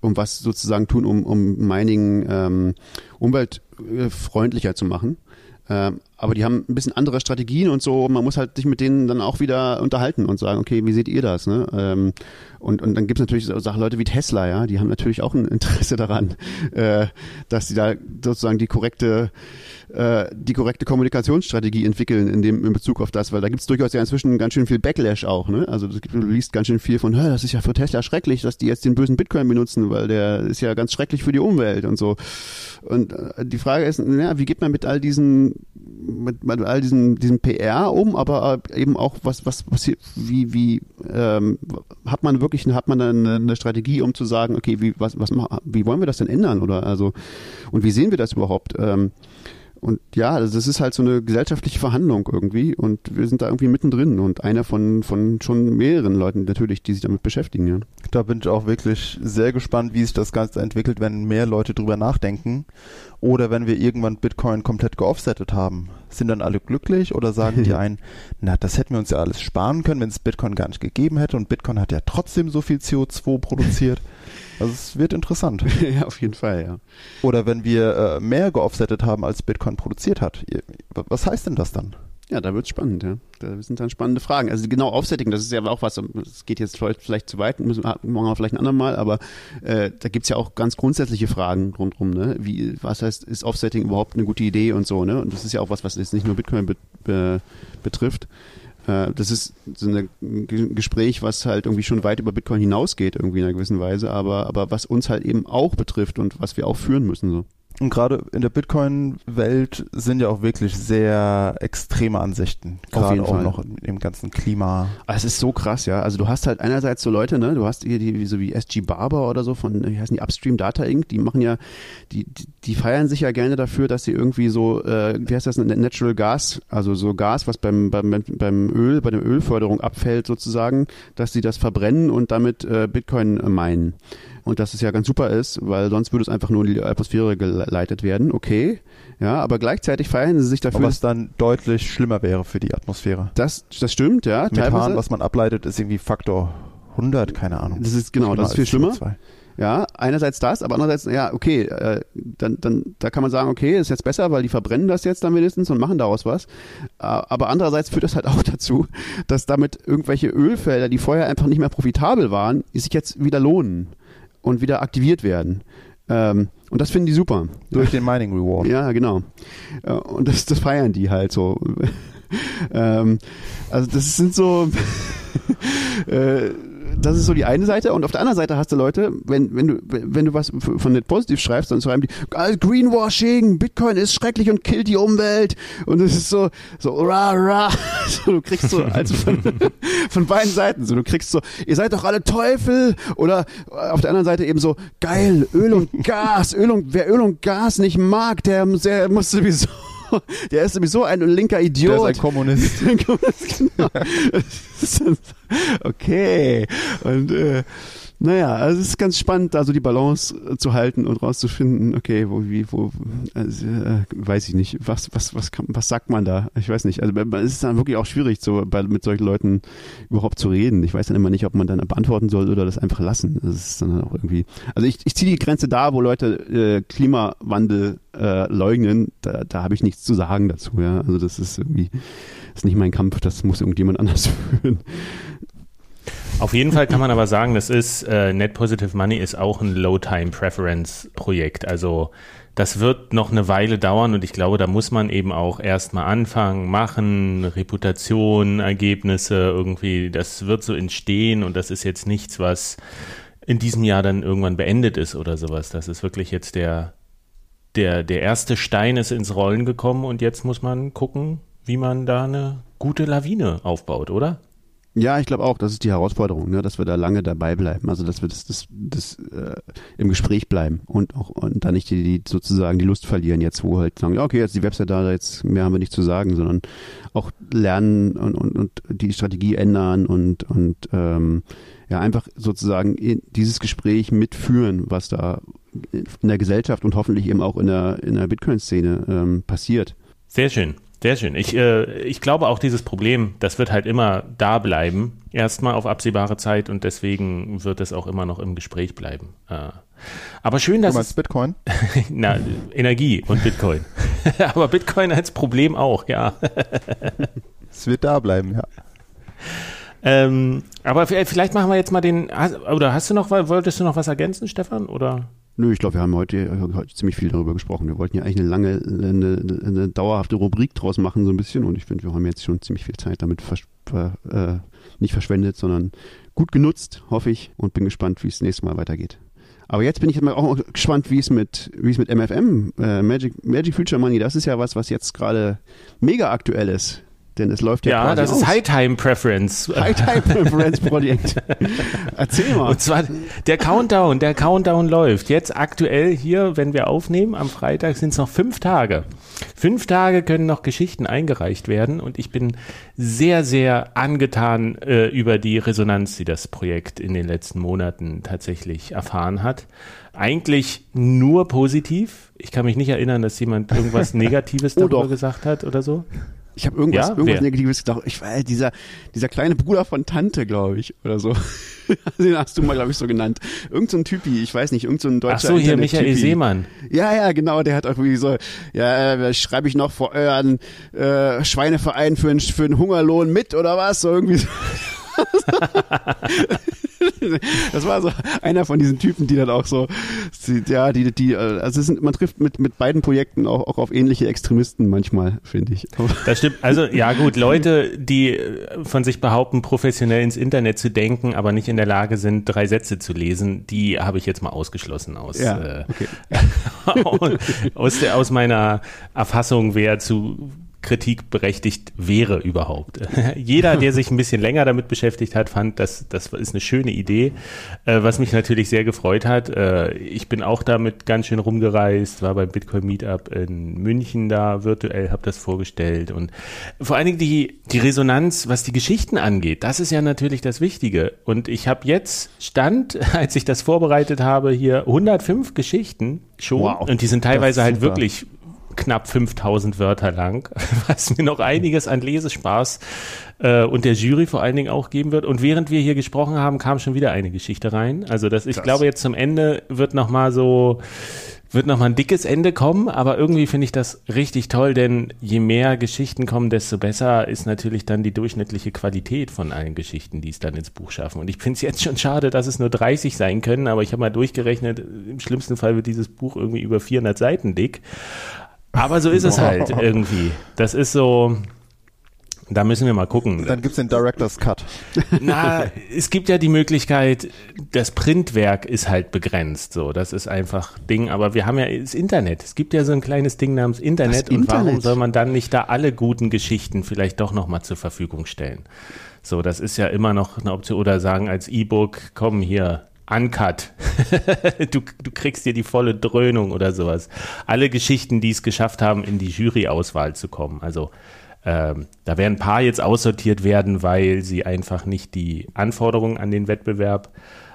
um was sozusagen tun, um, um Mining ähm, umweltfreundlicher zu machen. Ähm, aber die haben ein bisschen andere Strategien und so. Man muss halt sich mit denen dann auch wieder unterhalten und sagen, okay, wie seht ihr das? Ne? Ähm, und, und dann gibt es natürlich so Sachen, Leute wie Tesla, ja, die haben natürlich auch ein Interesse daran, äh, dass sie da sozusagen die korrekte äh, die korrekte Kommunikationsstrategie entwickeln in dem in Bezug auf das, weil da gibt es durchaus ja inzwischen ganz schön viel Backlash auch, ne? Also du liest ganz schön viel von, das ist ja für Tesla schrecklich, dass die jetzt den bösen Bitcoin benutzen, weil der ist ja ganz schrecklich für die Umwelt und so. Und äh, die Frage ist, ja, wie geht man mit all diesen mit, mit all diesen diesem PR um, aber eben auch was was was wie wie ähm, hat man wirklich hat man eine, eine Strategie, um zu sagen, okay, wie was was wie wollen wir das denn ändern oder also und wie sehen wir das überhaupt? Ähm, Und ja, also das ist halt so eine gesellschaftliche Verhandlung irgendwie und wir sind da irgendwie mittendrin und einer von, von schon mehreren Leuten natürlich, die sich damit beschäftigen. Ja. Da bin ich auch wirklich sehr gespannt, wie sich das Ganze entwickelt, wenn mehr Leute drüber nachdenken oder wenn wir irgendwann Bitcoin komplett geoffsettet haben. Sind dann alle glücklich oder sagen die einen, na, das hätten wir uns ja alles sparen können, wenn es Bitcoin gar nicht gegeben hätte und Bitcoin hat ja trotzdem so viel CO2 produziert. Also es wird interessant. ja, auf jeden Fall, ja. Oder wenn wir äh, mehr geoffsettet haben, als Bitcoin produziert hat. Was heißt denn das dann? Ja, da wird's spannend, ja. Da sind dann spannende Fragen. Also genau Offsetting, das ist ja auch was, es geht jetzt vielleicht zu weit, müssen wir, machen wir vielleicht ein andermal, aber äh, da gibt's ja auch ganz grundsätzliche Fragen rundherum, ne? Wie, was heißt, ist Offsetting überhaupt eine gute Idee und so, ne? Und das ist ja auch was, was jetzt nicht nur Bitcoin be, be, betrifft. Äh, das ist so ein Gespräch, was halt irgendwie schon weit über Bitcoin hinausgeht, irgendwie in einer gewissen Weise, aber, aber was uns halt eben auch betrifft und was wir auch führen müssen. So. Und gerade in der Bitcoin-Welt sind ja auch wirklich sehr extreme Ansichten. Gerade auch Fall. noch im ganzen Klima. Ah, es ist so krass, ja. Also du hast halt einerseits so Leute, ne, du hast hier die, so wie SG Barber oder so von, wie heißen die, Upstream Data Inc., die machen ja, die, die, die feiern sich ja gerne dafür, dass sie irgendwie so, äh, wie heißt das, Natural Gas, also so Gas, was beim, beim, beim Öl, bei der Ölförderung abfällt sozusagen, dass sie das verbrennen und damit äh, Bitcoin äh, meinen und dass es ja ganz super ist, weil sonst würde es einfach nur in die Atmosphäre geleitet werden. Okay, ja, aber gleichzeitig feiern sie sich dafür. Was dann deutlich schlimmer wäre für die Atmosphäre. Das, das stimmt, ja. Methan, teilweise. was man ableitet, ist irgendwie Faktor 100, keine Ahnung. Das ist genau, das ist viel schlimmer. Ja, einerseits das, aber andererseits, ja, okay, äh, dann, dann, da kann man sagen, okay, ist jetzt besser, weil die verbrennen das jetzt dann wenigstens und machen daraus was. Äh, aber andererseits führt das halt auch dazu, dass damit irgendwelche Ölfelder, die vorher einfach nicht mehr profitabel waren, sich jetzt wieder lohnen und wieder aktiviert werden. Ähm, und das finden die super. Durch den Mining Reward. Ja, genau. Äh, und das, das feiern die halt so. ähm, also das sind so äh, das ist so die eine Seite. Und auf der anderen Seite hast du Leute, wenn, wenn du, wenn du was von Net positiv schreibst, dann schreiben die, Greenwashing, Bitcoin ist schrecklich und killt die Umwelt. Und es ist so, so, ra, ra, so, du kriegst so, also von, von beiden Seiten, so, du kriegst so, ihr seid doch alle Teufel. Oder auf der anderen Seite eben so, geil, Öl und Gas, Öl und, wer Öl und Gas nicht mag, der, der muss sowieso der ist sowieso ein linker Idiot. Der ist ein Kommunist. ein Kommunist genau. okay. Und äh, naja, also es ist ganz spannend, da so die Balance äh, zu halten und rauszufinden, okay, wo, wie, wo, also, äh, weiß ich nicht, was, was, was, kann, was sagt man da? Ich weiß nicht. Also es ist dann wirklich auch schwierig, so bei, mit solchen Leuten überhaupt zu reden. Ich weiß dann immer nicht, ob man dann beantworten soll oder das einfach lassen. Das ist dann auch irgendwie. Also ich, ich ziehe die Grenze da, wo Leute äh, Klimawandel äh, leugnen, da, da habe ich nichts zu sagen dazu, ja. Also das ist irgendwie, ist nicht mein Kampf, das muss irgendjemand anders führen. Auf jeden Fall kann man aber sagen, das ist äh, Net Positive Money ist auch ein Low Time Preference Projekt. Also das wird noch eine Weile dauern und ich glaube, da muss man eben auch erstmal anfangen, machen, Reputation, Ergebnisse irgendwie, das wird so entstehen und das ist jetzt nichts, was in diesem Jahr dann irgendwann beendet ist oder sowas. Das ist wirklich jetzt der, der, der erste Stein ist ins Rollen gekommen und jetzt muss man gucken, wie man da eine gute Lawine aufbaut, oder? Ja, ich glaube auch, das ist die Herausforderung, ne, dass wir da lange dabei bleiben, also dass wir das, das, das äh, im Gespräch bleiben und auch und da nicht die, die sozusagen die Lust verlieren, jetzt wo halt sagen, okay, jetzt die Website da, jetzt mehr haben wir nicht zu sagen, sondern auch lernen und, und, und die Strategie ändern und, und ähm, ja, einfach sozusagen dieses Gespräch mitführen, was da in der Gesellschaft und hoffentlich eben auch in der, in der Bitcoin-Szene ähm, passiert. Sehr schön. Sehr schön. Ich, äh, ich glaube auch dieses Problem, das wird halt immer da bleiben, erstmal auf absehbare Zeit und deswegen wird es auch immer noch im Gespräch bleiben. Äh, aber schön, dass. Du meinst Bitcoin? Na, Energie und Bitcoin. aber Bitcoin als Problem auch, ja. es wird da bleiben, ja. Ähm, aber vielleicht machen wir jetzt mal den. Oder hast du noch, wolltest du noch was ergänzen, Stefan? Oder? Nö, ich glaube, wir haben heute, heute, ziemlich viel darüber gesprochen. Wir wollten ja eigentlich eine lange, eine, eine dauerhafte Rubrik draus machen, so ein bisschen. Und ich finde, wir haben jetzt schon ziemlich viel Zeit damit vers äh, nicht verschwendet, sondern gut genutzt, hoffe ich. Und bin gespannt, wie es nächstes Mal weitergeht. Aber jetzt bin ich auch gespannt, wie es mit, wie es mit MFM, äh, Magic, Magic Future Money, das ist ja was, was jetzt gerade mega aktuell ist. Denn es läuft ja Ja, quasi das aus. ist High Time Preference. High Time Preference Projekt. Erzähl mal. Und zwar der Countdown, der Countdown läuft. Jetzt aktuell hier, wenn wir aufnehmen, am Freitag sind es noch fünf Tage. Fünf Tage können noch Geschichten eingereicht werden und ich bin sehr, sehr angetan äh, über die Resonanz, die das Projekt in den letzten Monaten tatsächlich erfahren hat. Eigentlich nur positiv. Ich kann mich nicht erinnern, dass jemand irgendwas Negatives Oh, darüber doch. gesagt hat oder so. Ich habe irgendwas, Ja, irgendwas wer? Negatives gedacht. Ich war dieser, dieser kleine Bruder von Tante, glaube ich, oder so. Den hast du mal, glaube ich, so genannt. Irgend so ein Typi, ich weiß nicht, irgend so ein deutscher Ach so, hier Michael. Seemann. Ja, ja, genau, der hat auch irgendwie so, ja, äh, schreibe ich noch vor euren äh, Schweineverein für einen für einen Hungerlohn mit oder was? So irgendwie so. Das war so einer von diesen Typen, die dann auch so, ja, die, die, äh, also sind, man trifft mit, mit beiden Projekten auch, auch auf ähnliche Extremisten manchmal, finde ich. Das stimmt. Also ja gut, Leute, die äh, von sich behaupten, professionell ins Internet zu denken, aber nicht in der Lage sind, drei Sätze zu lesen, die habe ich jetzt mal ausgeschlossen aus, Ja, äh, okay. aus, der, aus meiner Erfassung, wer zu Kritik berechtigt wäre überhaupt. Jeder, der sich ein bisschen länger damit beschäftigt hat, fand, das, das ist eine schöne Idee, äh, was mich natürlich sehr gefreut hat. Äh, ich bin auch damit ganz schön rumgereist, war beim Bitcoin Meetup in München da virtuell, habe das vorgestellt und vor allen Dingen die, die Resonanz, was die Geschichten angeht, das ist ja natürlich das Wichtige. Und ich habe jetzt Stand, als ich das vorbereitet habe, hier 105 Geschichten schon Wow, und die sind teilweise halt wirklich knapp 5000 Wörter lang, was mir noch einiges an Lesespaß äh, und der Jury vor allen Dingen auch geben wird. Und während wir hier gesprochen haben, kam schon wieder eine Geschichte rein. Also das, ich glaube jetzt zum Ende wird noch mal so wird noch mal ein dickes Ende kommen, aber irgendwie finde ich das richtig toll, denn je mehr Geschichten kommen, desto besser ist natürlich dann die durchschnittliche Qualität von allen Geschichten, die es dann ins Buch schaffen. Und ich finde es jetzt schon schade, dass es nur 30 sein können, aber ich habe mal durchgerechnet, im schlimmsten Fall wird dieses Buch irgendwie über 400 Seiten dick. Aber so ist es halt irgendwie. Das ist so, da müssen wir mal gucken. Dann gibt's den Director's Cut. Na, es gibt ja die Möglichkeit, das Printwerk ist halt begrenzt, so, das ist einfach Ding, aber wir haben ja das Internet. Es gibt ja so ein kleines Ding namens Internet Das und warum Internet. soll man dann nicht da alle guten Geschichten vielleicht doch nochmal zur Verfügung stellen? So, das ist ja immer noch eine Option oder sagen als E-Book, komm hier, Uncut. du, du kriegst dir die volle Dröhnung oder sowas. Alle Geschichten, die es geschafft haben, in die Jury-Auswahl zu kommen. Also ähm, da werden ein paar jetzt aussortiert werden, weil sie einfach nicht die Anforderungen an den Wettbewerb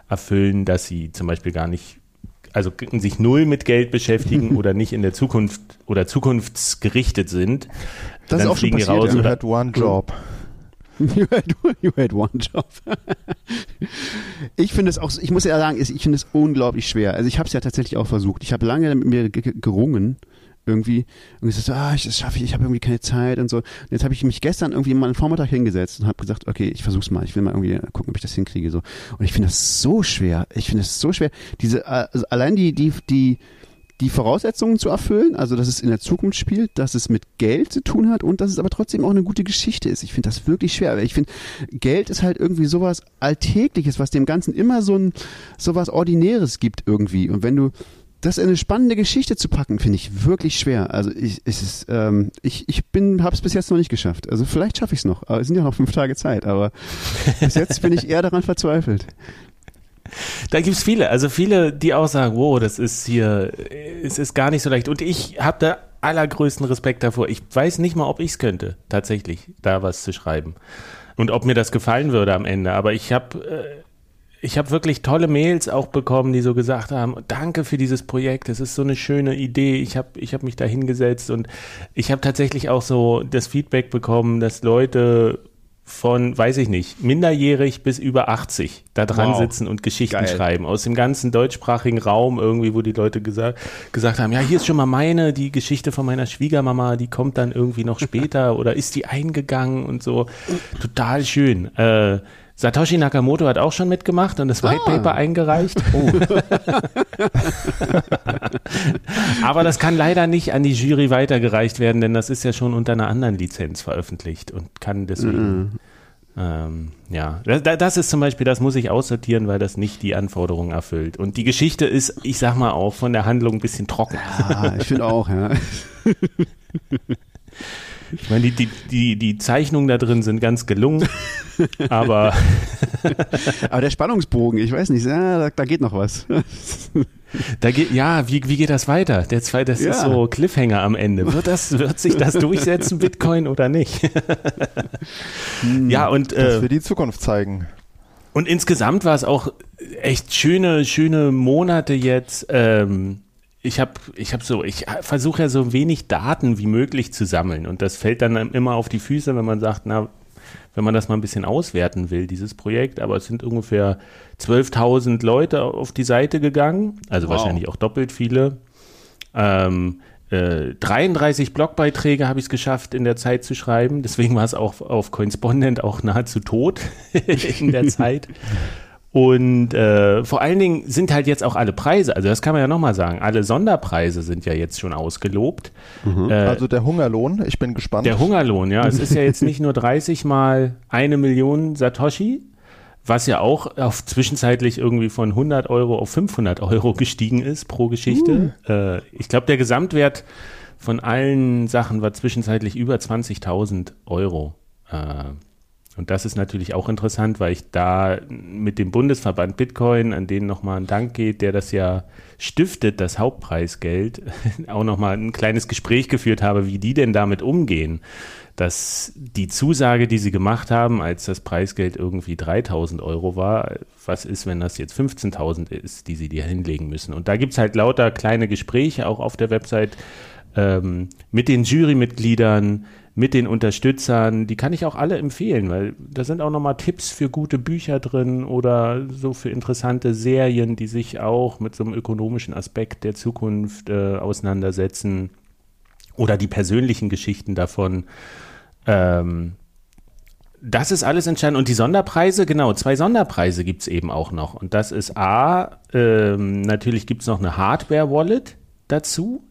erfüllen, dass sie zum Beispiel gar nicht, also sich null mit Geld beschäftigen oder nicht in der Zukunft oder zukunftsgerichtet sind. Das ist Dann auch schon passiert, raus oder had one job. You had, you had one job. ich finde es auch, ich muss ja sagen, ich finde es unglaublich schwer. Also ich habe es ja tatsächlich auch versucht. Ich habe lange mit mir ge- ge- gerungen irgendwie und gesagt, so, ah, ich, das schaffe ich, ich habe irgendwie keine Zeit und so. Und jetzt habe ich mich gestern irgendwie mal einen Vormittag hingesetzt und habe gesagt, okay, ich versuch's mal, ich will mal irgendwie gucken, ob ich das hinkriege so. Und ich finde das so schwer. Ich finde es so schwer, diese also allein die die die die Voraussetzungen zu erfüllen, also dass es in der Zukunft spielt, dass es mit Geld zu tun hat und dass es aber trotzdem auch eine gute Geschichte ist. Ich finde das wirklich schwer, weil ich finde, Geld ist halt irgendwie sowas Alltägliches, was dem Ganzen immer so ein sowas Ordinäres gibt irgendwie. Und wenn du das in eine spannende Geschichte zu packen, finde ich wirklich schwer. Also ich, es ist, ähm, ich, ich bin, habe es bis jetzt noch nicht geschafft. Also vielleicht schaffe ich es noch. Aber es sind ja noch fünf Tage Zeit. Aber bis jetzt bin ich eher daran verzweifelt. Da gibt's viele, also viele, die auch sagen, wow, das ist hier, es ist gar nicht so leicht. Und ich habe da allergrößten Respekt davor. Ich weiß nicht mal, ob ich es könnte, tatsächlich, da was zu schreiben. Und ob mir das gefallen würde am Ende. Aber ich habe äh, ich habe wirklich tolle Mails auch bekommen, die so gesagt haben, danke für dieses Projekt, es ist so eine schöne Idee. Ich habe ich hab mich da hingesetzt und ich habe tatsächlich auch so das Feedback bekommen, dass Leute von, weiß ich nicht, minderjährig bis über 80 da dran Wow. sitzen und Geschichten Geil. schreiben. Aus dem ganzen deutschsprachigen Raum irgendwie, wo die Leute gesagt, gesagt haben, ja, hier ist schon mal meine, die Geschichte von meiner Schwiegermama, die kommt dann irgendwie noch später oder ist die eingegangen und so. Total schön. Äh, Satoshi Nakamoto hat auch schon mitgemacht und das White Paper eingereicht. Oh. Aber das kann leider nicht an die Jury weitergereicht werden, denn das ist ja schon unter einer anderen Lizenz veröffentlicht und kann deswegen. Ähm, ja, das, das ist zum Beispiel, das muss ich aussortieren, weil das nicht die Anforderungen erfüllt. Und die Geschichte ist, ich sag mal auch, von der Handlung ein bisschen trocken. Ah, ich finde auch, ja. Ich meine, die, die, die, die Zeichnungen da drin sind ganz gelungen, aber. aber der Spannungsbogen, ich weiß nicht, ja, da, da geht noch was. Da geht, ja, wie, wie geht das weiter? Der zweite, das ja. ist so Cliffhanger am Ende. Wird das, wird sich das durchsetzen, Bitcoin oder nicht? hm, ja, und. Äh, das wird die Zukunft zeigen. Und insgesamt war es auch echt schöne, schöne Monate jetzt. Ähm, ich habe ich hab so, ich versuche ja so wenig Daten wie möglich zu sammeln. Und das fällt dann immer auf die Füße, wenn man sagt, na, wenn man das mal ein bisschen auswerten will, dieses Projekt. Aber es sind ungefähr 12.000 Leute auf die Seite gegangen, also wow. wahrscheinlich auch doppelt viele. Ähm, äh, 33 Blogbeiträge habe ich es geschafft, in der Zeit zu schreiben. Deswegen war es auch auf Correspondent auch nahezu tot in der Zeit. Und äh, vor allen Dingen sind halt jetzt auch alle Preise, also das kann man ja nochmal sagen, alle Sonderpreise sind ja jetzt schon ausgelobt. Mhm. Äh, also der Hungerlohn, ich bin gespannt. Der Hungerlohn, ja. es ist ja jetzt nicht nur 30 mal eine Million Satoshi, was ja auch auf zwischenzeitlich irgendwie von 100 Euro auf 500 Euro gestiegen ist pro Geschichte. Uh. Äh, ich glaube, der Gesamtwert von allen Sachen war zwischenzeitlich über 20.000 Euro. Äh, und das ist natürlich auch interessant, weil ich da mit dem Bundesverband Bitcoin, an denen nochmal ein Dank geht, der das ja stiftet, das Hauptpreisgeld, auch nochmal ein kleines Gespräch geführt habe, wie die denn damit umgehen. Dass die Zusage, die sie gemacht haben, als das Preisgeld irgendwie 3000 Euro war, was ist, wenn das jetzt 15.000 ist, die sie dir hinlegen müssen? Und da gibt's halt lauter kleine Gespräche auch auf der Website ähm, mit den Jurymitgliedern, mit den Unterstützern, die kann ich auch alle empfehlen, weil da sind auch nochmal Tipps für gute Bücher drin oder so für interessante Serien, die sich auch mit so einem ökonomischen Aspekt der Zukunft äh, auseinandersetzen oder die persönlichen Geschichten davon. Ähm, das ist alles entscheidend. Und die Sonderpreise, genau, zwei Sonderpreise gibt es eben auch noch. Und das ist A, ähm, natürlich gibt es noch eine Hardware-Wallet dazu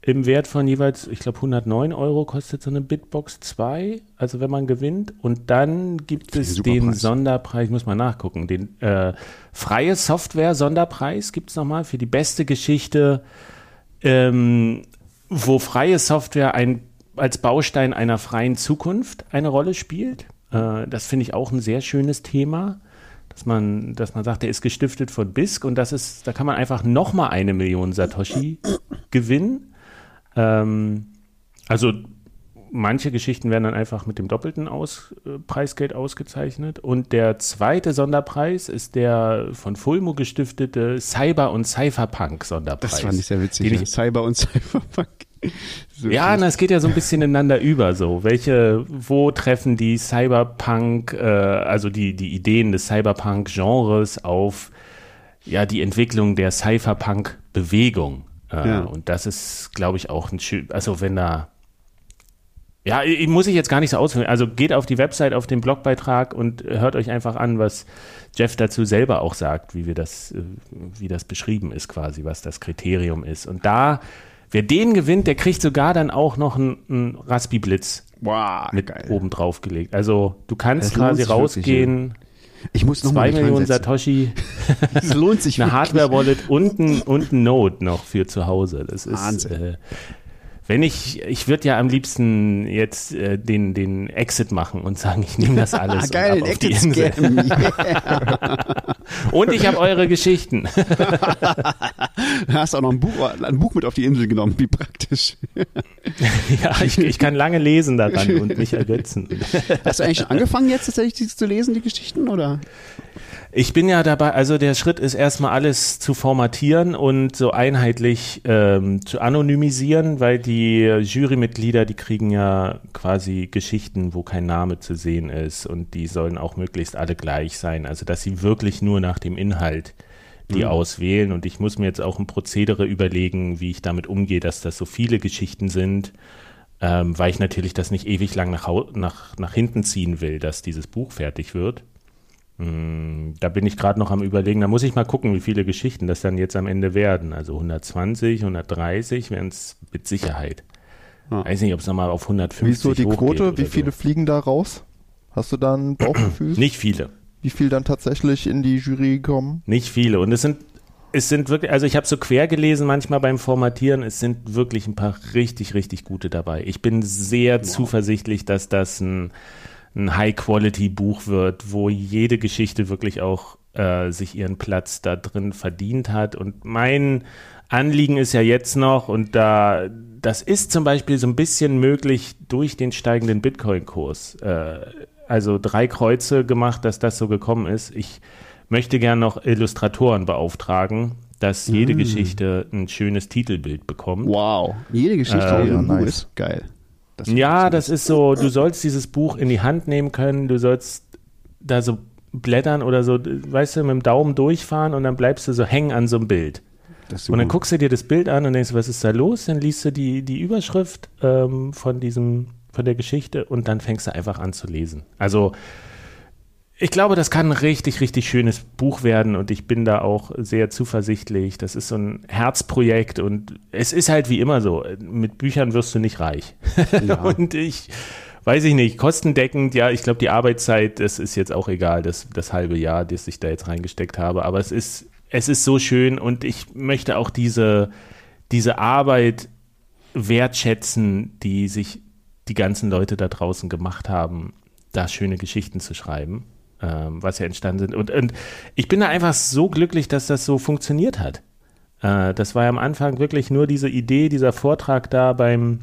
im Wert von jeweils, ich glaube, 109 Euro kostet so eine Bitbox 2, also wenn man gewinnt. Und dann gibt es den Sonderpreis, ich muss mal nachgucken, den äh, freie Software-Sonderpreis gibt es nochmal für die beste Geschichte, ähm, wo freie Software ein, als Baustein einer freien Zukunft eine Rolle spielt. Äh, das finde ich auch ein sehr schönes Thema dass man, dass man sagt, der ist gestiftet von BISC und das ist, da kann man einfach nochmal eine Million Satoshi gewinnen. Ähm, also manche Geschichten werden dann einfach mit dem doppelten Aus, äh, Preisgeld ausgezeichnet. Und der zweite Sonderpreis ist der von Fulmo gestiftete Cyber- und Cypherpunk-Sonderpreis. Das fand ich sehr witzig. Ich, Cyber und Cypherpunk. So ja, na, es geht ja so ein bisschen ineinander über. So, welche, wo treffen die Cyberpunk, äh, also die die Ideen des Cyberpunk-Genres auf ja die Entwicklung der Cypherpunk-Bewegung? Äh, ja. Und das ist, glaube ich, auch ein schön, also wenn da, ja, muss ich jetzt gar nicht so ausführen. Also geht auf die Website, auf den Blogbeitrag und hört euch einfach an, was Jeff dazu selber auch sagt, wie wir das, äh, wie das beschrieben ist quasi, was das Kriterium ist. Und da, wer den gewinnt, der kriegt sogar dann auch noch einen, einen Raspi-Blitz wow, mit geil. oben drauf gelegt. Also du kannst quasi rausgehen. Wirklich, ich muss noch Zwei Millionen Satoshi. das lohnt sich. Eine Hardware-Wallet und ein, und ein Node noch für zu Hause. Das ist, Wahnsinn. Äh, wenn ich, ich würde ja am liebsten jetzt äh, den, den Exit machen und sagen, ich nehme das alles Geil, und auf die Insel. Yeah. und ich habe eure Geschichten. du hast auch noch ein Buch, ein Buch mit auf die Insel genommen, wie praktisch. ja, ich, ich kann lange lesen daran und mich ergötzen. Hast du eigentlich schon angefangen jetzt tatsächlich zu lesen, die Geschichten, oder? Ich bin ja dabei, also der Schritt ist erstmal alles zu formatieren und so einheitlich ähm, zu anonymisieren, weil die Jurymitglieder, die kriegen ja quasi Geschichten, wo kein Name zu sehen ist und die sollen auch möglichst alle gleich sein. Also dass sie wirklich nur nach dem Inhalt die mhm. auswählen und ich muss mir jetzt auch ein Prozedere überlegen, wie ich damit umgehe, dass das so viele Geschichten sind. Ähm, weil ich natürlich das nicht ewig lang nach, nach, nach hinten ziehen will, dass dieses Buch fertig wird. Hm, da bin ich gerade noch am überlegen, da muss ich mal gucken, wie viele Geschichten das dann jetzt am Ende werden. Also 120, 130 werden es mit Sicherheit. Ja. Weiß nicht, ob es nochmal auf 150 Wie ist so die Quote? Wie viele so. fliegen da raus? Hast du da ein Bauchgefühl? Nicht viele. Wie viel dann tatsächlich in die Jury kommen? Nicht viele. Und es sind es sind wirklich, also ich habe so quer gelesen manchmal beim Formatieren, es sind wirklich ein paar richtig, richtig gute dabei. Ich bin sehr wow. zuversichtlich, dass das ein, ein High-Quality-Buch wird, wo jede Geschichte wirklich auch äh, sich ihren Platz da drin verdient hat. Und mein Anliegen ist ja jetzt noch, und da, das ist zum Beispiel so ein bisschen möglich durch den steigenden Bitcoin-Kurs. Äh, also drei Kreuze gemacht, dass das so gekommen ist. Ich möchte gern noch Illustratoren beauftragen, dass jede mm. Geschichte ein schönes Titelbild bekommt. Wow, jede Geschichte äh, ja, nice. ist geil. Das ja, das ist so, du sollst dieses Buch in die Hand nehmen können, du sollst da so blättern oder so, weißt du, mit dem Daumen durchfahren und dann bleibst du so hängen an so einem Bild. So und dann gut. guckst du dir das Bild an und denkst, was ist da los? Dann liest du die, die Überschrift ähm, von diesem, von der Geschichte und dann fängst du einfach an zu lesen. Also ich glaube, das kann ein richtig, richtig schönes Buch werden und ich bin da auch sehr zuversichtlich. Das ist so ein Herzprojekt und es ist halt wie immer so, mit Büchern wirst du nicht reich. Ja. und ich weiß ich nicht, kostendeckend, ja, ich glaube, die Arbeitszeit, das ist jetzt auch egal, das, das halbe Jahr, das ich da jetzt reingesteckt habe, aber es ist, es ist so schön und ich möchte auch diese, diese Arbeit wertschätzen, die sich die ganzen Leute da draußen gemacht haben, da schöne Geschichten zu schreiben ähm, was ja entstanden sind. Und, und ich bin da einfach so glücklich, dass das so funktioniert hat. Äh, das war ja am Anfang wirklich nur diese Idee, dieser Vortrag da beim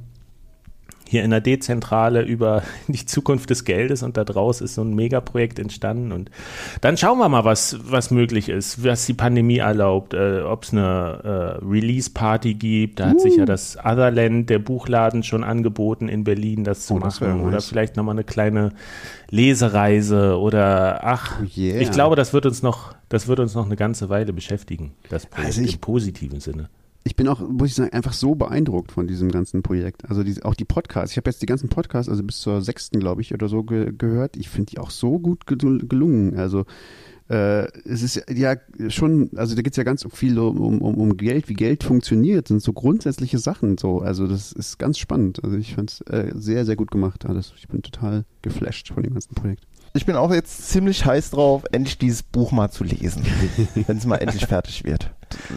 hier in der D-Zentrale über die Zukunft des Geldes und da draus ist so ein Megaprojekt entstanden und dann schauen wir mal, was, was möglich ist, was die Pandemie erlaubt, äh, ob es eine äh, Release-Party gibt, da uh. hat sich ja uh. das Otherland, der Buchladen schon angeboten in Berlin, das zu oh, machen das oder vielleicht nochmal eine kleine Lesereise oder ach, oh yeah. ich glaube, das wird uns noch, das wird uns noch eine ganze Weile beschäftigen, das Projekt also ich, im positiven Sinne ich bin auch, muss ich sagen, einfach so beeindruckt von diesem ganzen Projekt. Also die, auch die Podcasts. Ich habe jetzt die ganzen Podcasts, also bis zur sechsten, glaube ich, oder so ge gehört. Ich finde die auch so gut gelungen. Also äh, es ist ja schon, also da geht es ja ganz viel um, um, um Geld, wie Geld funktioniert, sind so grundsätzliche Sachen so. Also das ist ganz spannend. Also ich fand es äh, sehr, sehr gut gemacht alles. Ich bin total geflasht von dem ganzen Projekt ich bin auch jetzt ziemlich heiß drauf, endlich dieses Buch mal zu lesen, wenn es mal endlich fertig wird.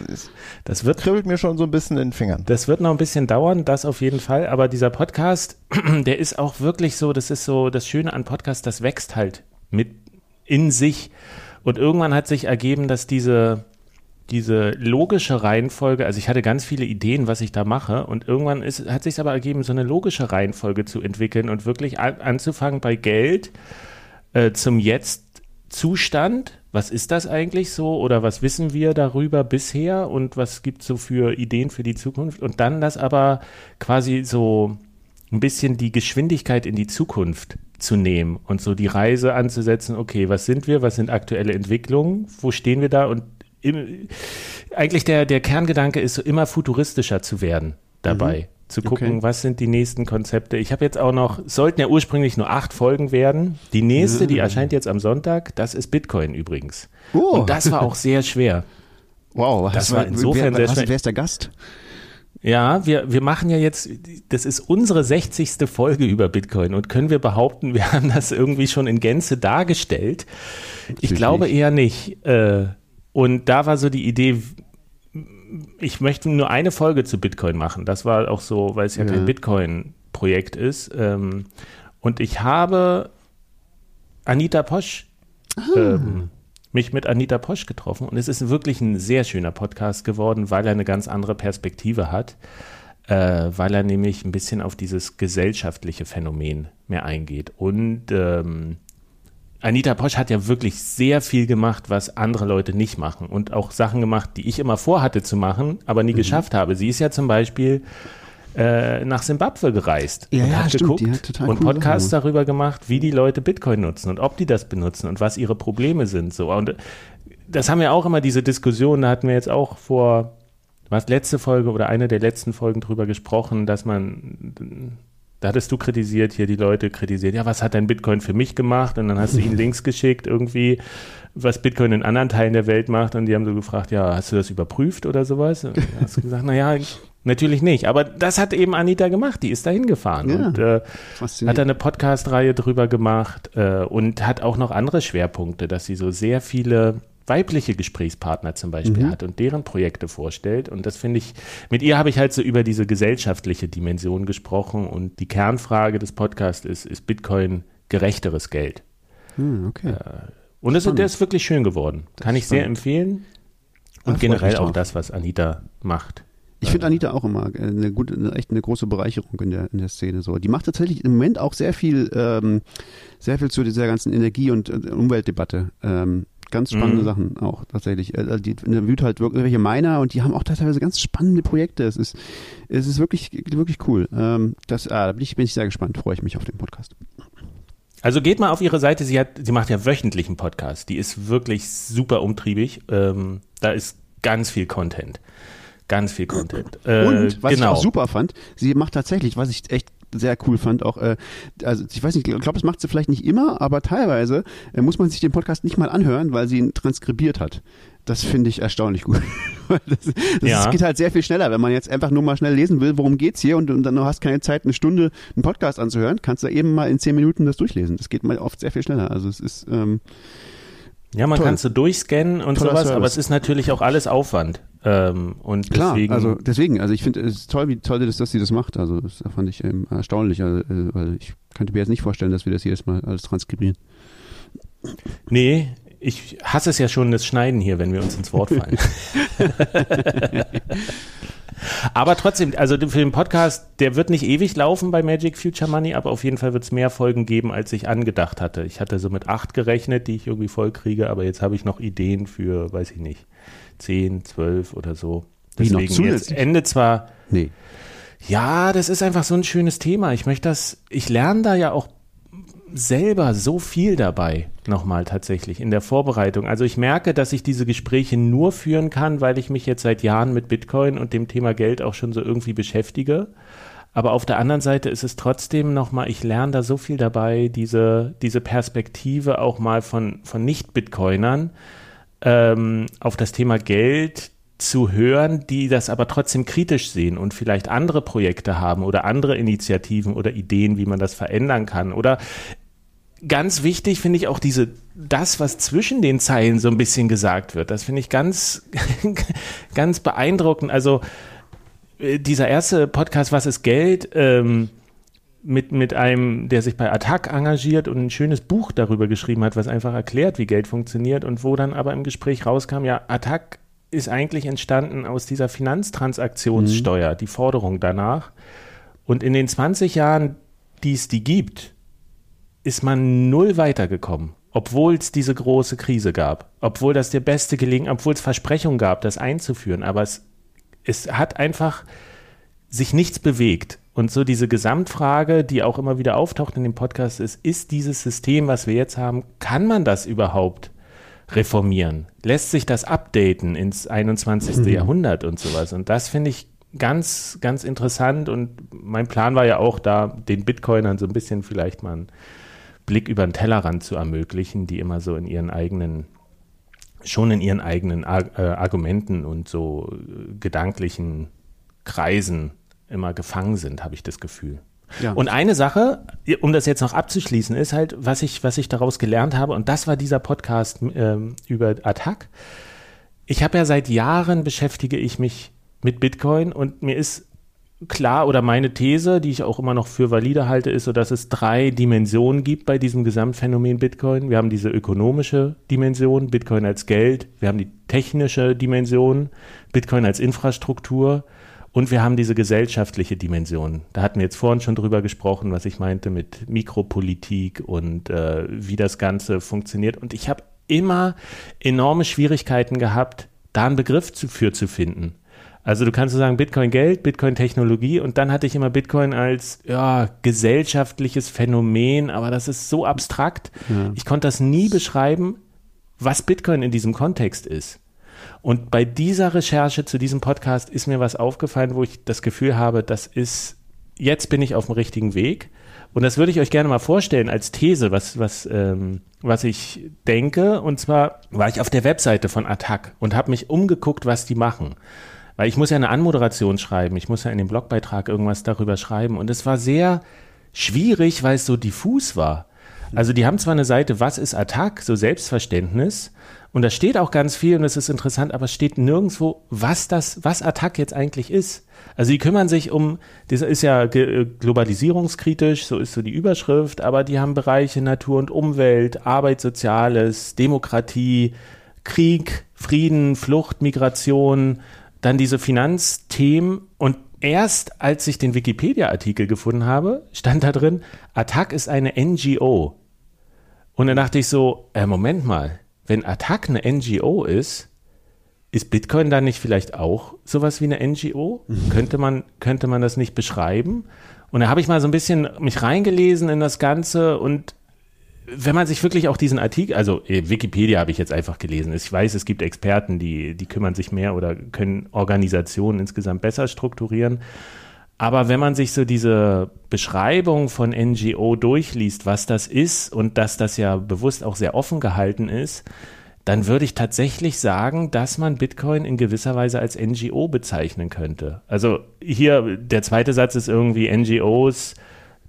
Das, das wird kribbelt mir schon so ein bisschen in den Fingern. Das wird noch ein bisschen dauern, das auf jeden Fall. Aber dieser Podcast, der ist auch wirklich so. Das ist so das Schöne an Podcast, das wächst halt mit in sich. Und irgendwann hat sich ergeben, dass diese diese logische Reihenfolge, also ich hatte ganz viele Ideen, was ich da mache, und irgendwann ist, hat sich aber ergeben, so eine logische Reihenfolge zu entwickeln und wirklich an, anzufangen bei Geld äh, zum Jetzt-Zustand. Was ist das eigentlich so? Oder was wissen wir darüber bisher? Und was gibt es so für Ideen für die Zukunft? Und dann das aber quasi so ein bisschen die Geschwindigkeit in die Zukunft zu nehmen und so die Reise anzusetzen, okay, was sind wir, was sind aktuelle Entwicklungen, wo stehen wir da? Und im, eigentlich der, der Kerngedanke ist so immer futuristischer zu werden dabei. Mhm zu gucken, okay. was sind die nächsten Konzepte. Ich habe jetzt auch noch, sollten ja ursprünglich nur acht Folgen werden. Die nächste, die erscheint jetzt am Sonntag, das ist Bitcoin übrigens. Oh. Und das war auch sehr schwer. Wow, das war insofern wer, sehr schwer. Wer ist der Gast? Ja, wir, wir machen ja jetzt, das ist unsere 60. Folge über Bitcoin und können wir behaupten, wir haben das irgendwie schon in Gänze dargestellt? Ich glaube eher nicht. Äh, und da war so die Idee, ich möchte nur eine Folge zu Bitcoin machen. Das war auch so, weil es ja, ja. kein Bitcoin-Projekt ist. Ähm, und ich habe Anita Posch, ah. ähm, mich mit Anita Posch getroffen. Und es ist wirklich ein sehr schöner Podcast geworden, weil er eine ganz andere Perspektive hat. Äh, weil er nämlich ein bisschen auf dieses gesellschaftliche Phänomen mehr eingeht. Und ähm, Anita Posch hat ja wirklich sehr viel gemacht, was andere Leute nicht machen und auch Sachen gemacht, die ich immer vorhatte zu machen, aber nie mhm. geschafft habe. Sie ist ja zum Beispiel äh, nach Simbabwe gereist ja, und ja, hat stimmt, geguckt und Podcasts Sachen. darüber gemacht, wie die Leute Bitcoin nutzen und ob die das benutzen und was ihre Probleme sind. So und das haben wir auch immer diese Diskussion. Da hatten wir jetzt auch vor was letzte Folge oder eine der letzten Folgen drüber gesprochen, dass man da hattest du kritisiert, hier die Leute kritisiert, ja, was hat dein Bitcoin für mich gemacht? Und dann hast du ihnen Links geschickt, irgendwie, was Bitcoin in anderen Teilen der Welt macht. Und die haben so gefragt, ja, hast du das überprüft oder sowas? Und hast du gesagt, naja, natürlich nicht. Aber das hat eben Anita gemacht, die ist da hingefahren ja, und äh, hat da eine Podcast-Reihe drüber gemacht äh, und hat auch noch andere Schwerpunkte, dass sie so sehr viele weibliche Gesprächspartner zum Beispiel mhm. hat und deren Projekte vorstellt. Und das finde ich, mit ihr habe ich halt so über diese gesellschaftliche Dimension gesprochen. Und die Kernfrage des Podcasts ist, ist Bitcoin gerechteres Geld? Mhm, okay. Äh, und es, der ist wirklich schön geworden. Das Kann ich sehr empfehlen. Und ja, generell auch das, was Anita macht. Ich finde Anita auch immer eine gute, eine, echt eine große Bereicherung in der, in der Szene. So, die macht tatsächlich im Moment auch sehr viel, ähm, sehr viel zu dieser ganzen Energie- und äh, Umweltdebatte. Ähm, ganz spannende mhm. Sachen auch tatsächlich. Äh, also die wüt halt irgendwelche Miner und die haben auch teilweise ganz spannende Projekte. Es ist, es ist wirklich, wirklich cool. Ähm, das, ah, da bin ich, bin ich sehr gespannt. Freue ich mich auf den Podcast. Also geht mal auf ihre Seite. Sie hat, sie macht ja wöchentlichen Podcast. Die ist wirklich super umtriebig. Ähm, da ist ganz viel Content. Ganz viel Content. Äh, und was genau. ich auch super fand, sie macht tatsächlich, was ich echt sehr cool fand, auch, äh, also ich weiß nicht, ich glaube, das macht sie vielleicht nicht immer, aber teilweise äh, muss man sich den Podcast nicht mal anhören, weil sie ihn transkribiert hat. Das finde ich erstaunlich gut. das, das ja. geht halt sehr viel schneller. Wenn man jetzt einfach nur mal schnell lesen will, worum geht's hier und, und dann hast keine Zeit, eine Stunde einen Podcast anzuhören, kannst du eben mal in zehn Minuten das durchlesen. Das geht mal oft sehr viel schneller. Also es ist ähm, ja, man kann so durchscannen und Toller sowas, Service. aber es ist natürlich auch alles Aufwand. Ähm, und Klar, deswegen, also deswegen, also ich finde es toll, wie toll das, dass sie das macht. Also das fand ich ähm, erstaunlich, also, äh, weil ich könnte mir jetzt nicht vorstellen, dass wir das jedes Mal alles transkribieren. Nee, ich hasse es ja schon, das Schneiden hier, wenn wir uns ins Wort fallen. Aber trotzdem, also für den Podcast, der wird nicht ewig laufen bei Magic Future Money, aber auf jeden Fall wird es mehr Folgen geben, als ich angedacht hatte. Ich hatte so mit acht gerechnet, die ich irgendwie voll kriege, aber jetzt habe ich noch Ideen für, weiß ich nicht, zehn, zwölf oder so. Deswegen Wie noch jetzt Ende zwar. Nee. Ja, das ist einfach so ein schönes Thema. Ich möchte das, ich lerne da ja auch selber so viel dabei, nochmal tatsächlich in der Vorbereitung. Also ich merke, dass ich diese Gespräche nur führen kann, weil ich mich jetzt seit Jahren mit Bitcoin und dem Thema Geld auch schon so irgendwie beschäftige. Aber auf der anderen Seite ist es trotzdem nochmal, ich lerne da so viel dabei, diese, diese Perspektive auch mal von, von Nicht-Bitcoinern ähm, auf das Thema Geld zu hören, die das aber trotzdem kritisch sehen und vielleicht andere Projekte haben oder andere Initiativen oder Ideen, wie man das verändern kann. Oder ganz wichtig finde ich auch diese, das, was zwischen den Zeilen so ein bisschen gesagt wird. Das finde ich ganz, ganz beeindruckend. Also äh, dieser erste Podcast, Was ist Geld? Ähm, mit, mit einem, der sich bei Attac engagiert und ein schönes Buch darüber geschrieben hat, was einfach erklärt, wie Geld funktioniert und wo dann aber im Gespräch rauskam, ja, Attac ist eigentlich entstanden aus dieser Finanztransaktionssteuer, mhm. die Forderung danach. Und in den 20 Jahren, die es die gibt, ist man null weitergekommen, obwohl es diese große Krise gab, obwohl das der beste gelingen, obwohl es Versprechungen gab, das einzuführen. Aber es, es hat einfach sich nichts bewegt. Und so diese Gesamtfrage, die auch immer wieder auftaucht in dem Podcast, ist, ist dieses System, was wir jetzt haben, kann man das überhaupt reformieren? Lässt sich das updaten ins 21. Mhm. Jahrhundert und sowas? Und das finde ich ganz, ganz interessant. Und mein Plan war ja auch da, den Bitcoinern so ein bisschen vielleicht mal einen Blick über den Tellerrand zu ermöglichen, die immer so in ihren eigenen schon in ihren eigenen Ar äh, Argumenten und so äh, gedanklichen Kreisen immer gefangen sind, habe ich das Gefühl. Ja. Und eine Sache, um das jetzt noch abzuschließen, ist halt, was ich, was ich daraus gelernt habe, und das war dieser Podcast ähm, über Attack. Ich habe ja seit Jahren beschäftige ich mich mit Bitcoin und mir ist klar oder meine These, die ich auch immer noch für valide halte, ist so, dass es drei Dimensionen gibt bei diesem Gesamtphänomen Bitcoin. Wir haben diese ökonomische Dimension, Bitcoin als Geld. Wir haben die technische Dimension, Bitcoin als Infrastruktur. Und wir haben diese gesellschaftliche Dimension. Da hatten wir jetzt vorhin schon drüber gesprochen, was ich meinte mit Mikropolitik und äh, wie das Ganze funktioniert. Und ich habe immer enorme Schwierigkeiten gehabt, da einen Begriff zu, für zu finden. Also du kannst so sagen Bitcoin Geld, Bitcoin Technologie und dann hatte ich immer Bitcoin als ja, gesellschaftliches Phänomen, aber das ist so abstrakt. Ja. Ich konnte das nie beschreiben, was Bitcoin in diesem Kontext ist. Und bei dieser Recherche zu diesem Podcast ist mir was aufgefallen, wo ich das Gefühl habe, das ist, jetzt bin ich auf dem richtigen Weg. Und das würde ich euch gerne mal vorstellen als These, was, was, ähm, was ich denke. Und zwar war ich auf der Webseite von Attac und habe mich umgeguckt, was die machen. Weil ich muss ja eine Anmoderation schreiben, ich muss ja in dem Blogbeitrag irgendwas darüber schreiben. Und es war sehr schwierig, weil es so diffus war. Also die haben zwar eine Seite, was ist Attac, so Selbstverständnis, Und da steht auch ganz viel und es ist interessant, aber es steht nirgendwo, was das, was Attac jetzt eigentlich ist. Also die kümmern sich um, das ist ja globalisierungskritisch, so ist so die Überschrift, aber die haben Bereiche Natur und Umwelt, Arbeit, Soziales, Demokratie, Krieg, Frieden, Flucht, Migration, dann diese Finanzthemen und erst als ich den Wikipedia-Artikel gefunden habe, stand da drin, Attac ist eine NGO. Und dann dachte ich so, äh, Moment mal, wenn Attac eine NGO ist, ist Bitcoin dann nicht vielleicht auch sowas wie eine NGO? Mhm. Könnte man, könnte man das nicht beschreiben? Und da habe ich mal so ein bisschen mich reingelesen in das Ganze und wenn man sich wirklich auch diesen Artikel, also äh, Wikipedia habe ich jetzt einfach gelesen. Ich weiß, es gibt Experten, die, die kümmern sich mehr oder können Organisationen insgesamt besser strukturieren. Aber wenn man sich so diese Beschreibung von NGO durchliest, was das ist und dass das ja bewusst auch sehr offen gehalten ist, dann würde ich tatsächlich sagen, dass man Bitcoin in gewisser Weise als NGO bezeichnen könnte. Also hier, der zweite Satz ist irgendwie NGOs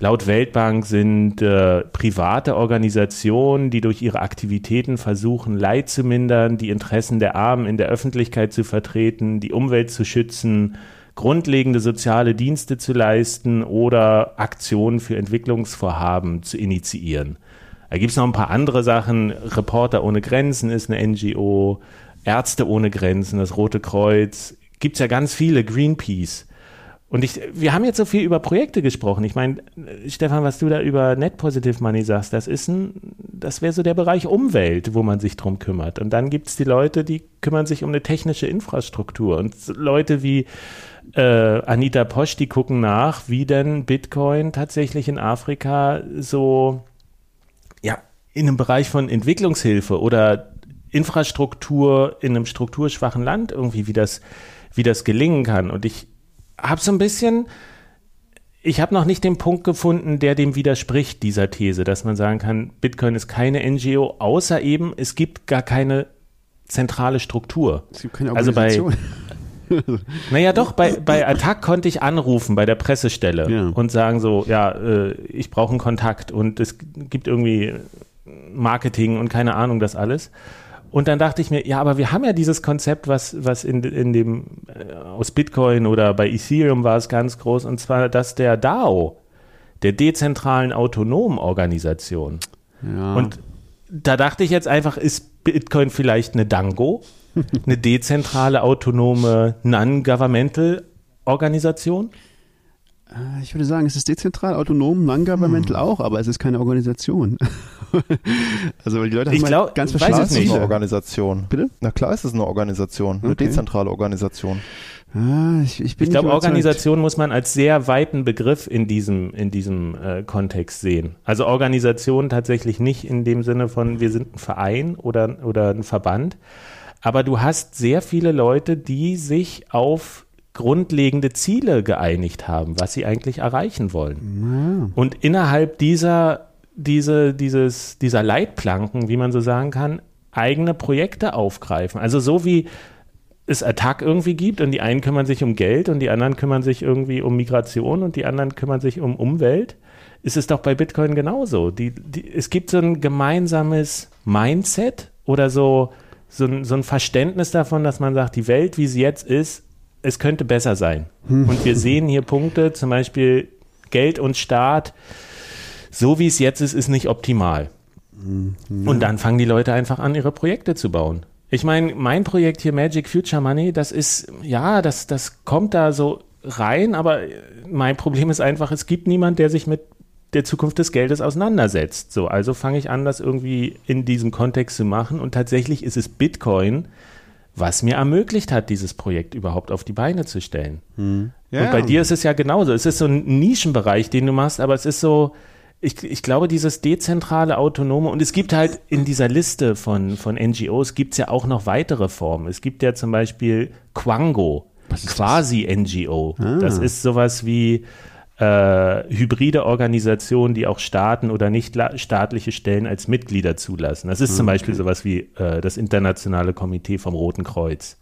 Laut Weltbank sind äh, private Organisationen, die durch ihre Aktivitäten versuchen, Leid zu mindern, die Interessen der Armen in der Öffentlichkeit zu vertreten, die Umwelt zu schützen, grundlegende soziale Dienste zu leisten oder Aktionen für Entwicklungsvorhaben zu initiieren. Da gibt es noch ein paar andere Sachen. Reporter ohne Grenzen ist eine NGO, Ärzte ohne Grenzen, das Rote Kreuz. Gibt es ja ganz viele, Greenpeace. Und ich, wir haben jetzt so viel über Projekte gesprochen. Ich meine, Stefan, was du da über Net Positive Money sagst, das ist ein, das wäre so der Bereich Umwelt, wo man sich drum kümmert. Und dann gibt es die Leute, die kümmern sich um eine technische Infrastruktur. Und Leute wie äh, Anita Posch, die gucken nach, wie denn Bitcoin tatsächlich in Afrika so, ja, in einem Bereich von Entwicklungshilfe oder Infrastruktur in einem strukturschwachen Land irgendwie, wie das, wie das gelingen kann. Und ich, habe so ein bisschen, ich habe noch nicht den Punkt gefunden, der dem widerspricht, dieser These, dass man sagen kann, Bitcoin ist keine NGO, außer eben, es gibt gar keine zentrale Struktur. Es gibt keine Organisation. Also bei, naja, doch, bei, bei Attac konnte ich anrufen bei der Pressestelle ja. und sagen so, ja, äh, ich brauche einen Kontakt und es gibt irgendwie Marketing und keine Ahnung, das alles. Und dann dachte ich mir, ja, aber wir haben ja dieses Konzept, was, was in, in dem, äh, aus Bitcoin oder bei Ethereum war es ganz groß, und zwar das der DAO, der dezentralen autonomen Organisation. Ja. Und da dachte ich jetzt einfach, ist Bitcoin vielleicht eine Dango? eine dezentrale, autonome, non-governmental Organisation? Äh, ich würde sagen, es ist dezentral, autonom, non-governmental hm. auch, aber es ist keine Organisation. also die Leute haben glaub, halt ganz verschiedene Ziele. Es eine Organisation. Bitte? Na klar ist es eine Organisation, eine okay. dezentrale Organisation. Ah, ich, ich, ich glaube, Organisation muss man als sehr weiten Begriff in diesem, in diesem äh, Kontext sehen. Also Organisation tatsächlich nicht in dem Sinne von, wir sind ein Verein oder, oder ein Verband, aber du hast sehr viele Leute, die sich auf grundlegende Ziele geeinigt haben, was sie eigentlich erreichen wollen. Ja. Und innerhalb dieser, diese, dieses, dieser Leitplanken, wie man so sagen kann, eigene Projekte aufgreifen. Also so wie es Attack irgendwie gibt und die einen kümmern sich um Geld und die anderen kümmern sich irgendwie um Migration und die anderen kümmern sich um Umwelt, ist es doch bei Bitcoin genauso. Die, die, es gibt so ein gemeinsames Mindset oder so, so ein, so ein Verständnis davon, dass man sagt, die Welt, wie sie jetzt ist, es könnte besser sein. Hm. Und wir sehen hier Punkte, zum Beispiel Geld und Staat, so wie es jetzt ist, ist nicht optimal. Hm. Und dann fangen die Leute einfach an, ihre Projekte zu bauen. Ich meine, mein Projekt hier Magic Future Money, das ist, ja, das, das kommt da so rein, aber mein Problem ist einfach, es gibt niemand, der sich mit der Zukunft des Geldes auseinandersetzt. So, also fange ich an, das irgendwie in diesem Kontext zu machen und tatsächlich ist es Bitcoin, was mir ermöglicht hat, dieses Projekt überhaupt auf die Beine zu stellen. Hm. Ja, und bei ja. dir ist es ja genauso. Es ist so ein Nischenbereich, den du machst, aber es ist so, ich, ich glaube, dieses dezentrale, autonome, und es gibt halt in dieser Liste von, von NGOs, gibt es ja auch noch weitere Formen. Es gibt ja zum Beispiel Quango, quasi NGO. Ah. Das ist sowas wie äh, hybride Organisationen, die auch Staaten oder nicht staatliche Stellen als Mitglieder zulassen. Das ist okay. zum Beispiel sowas wie äh, das Internationale Komitee vom Roten Kreuz.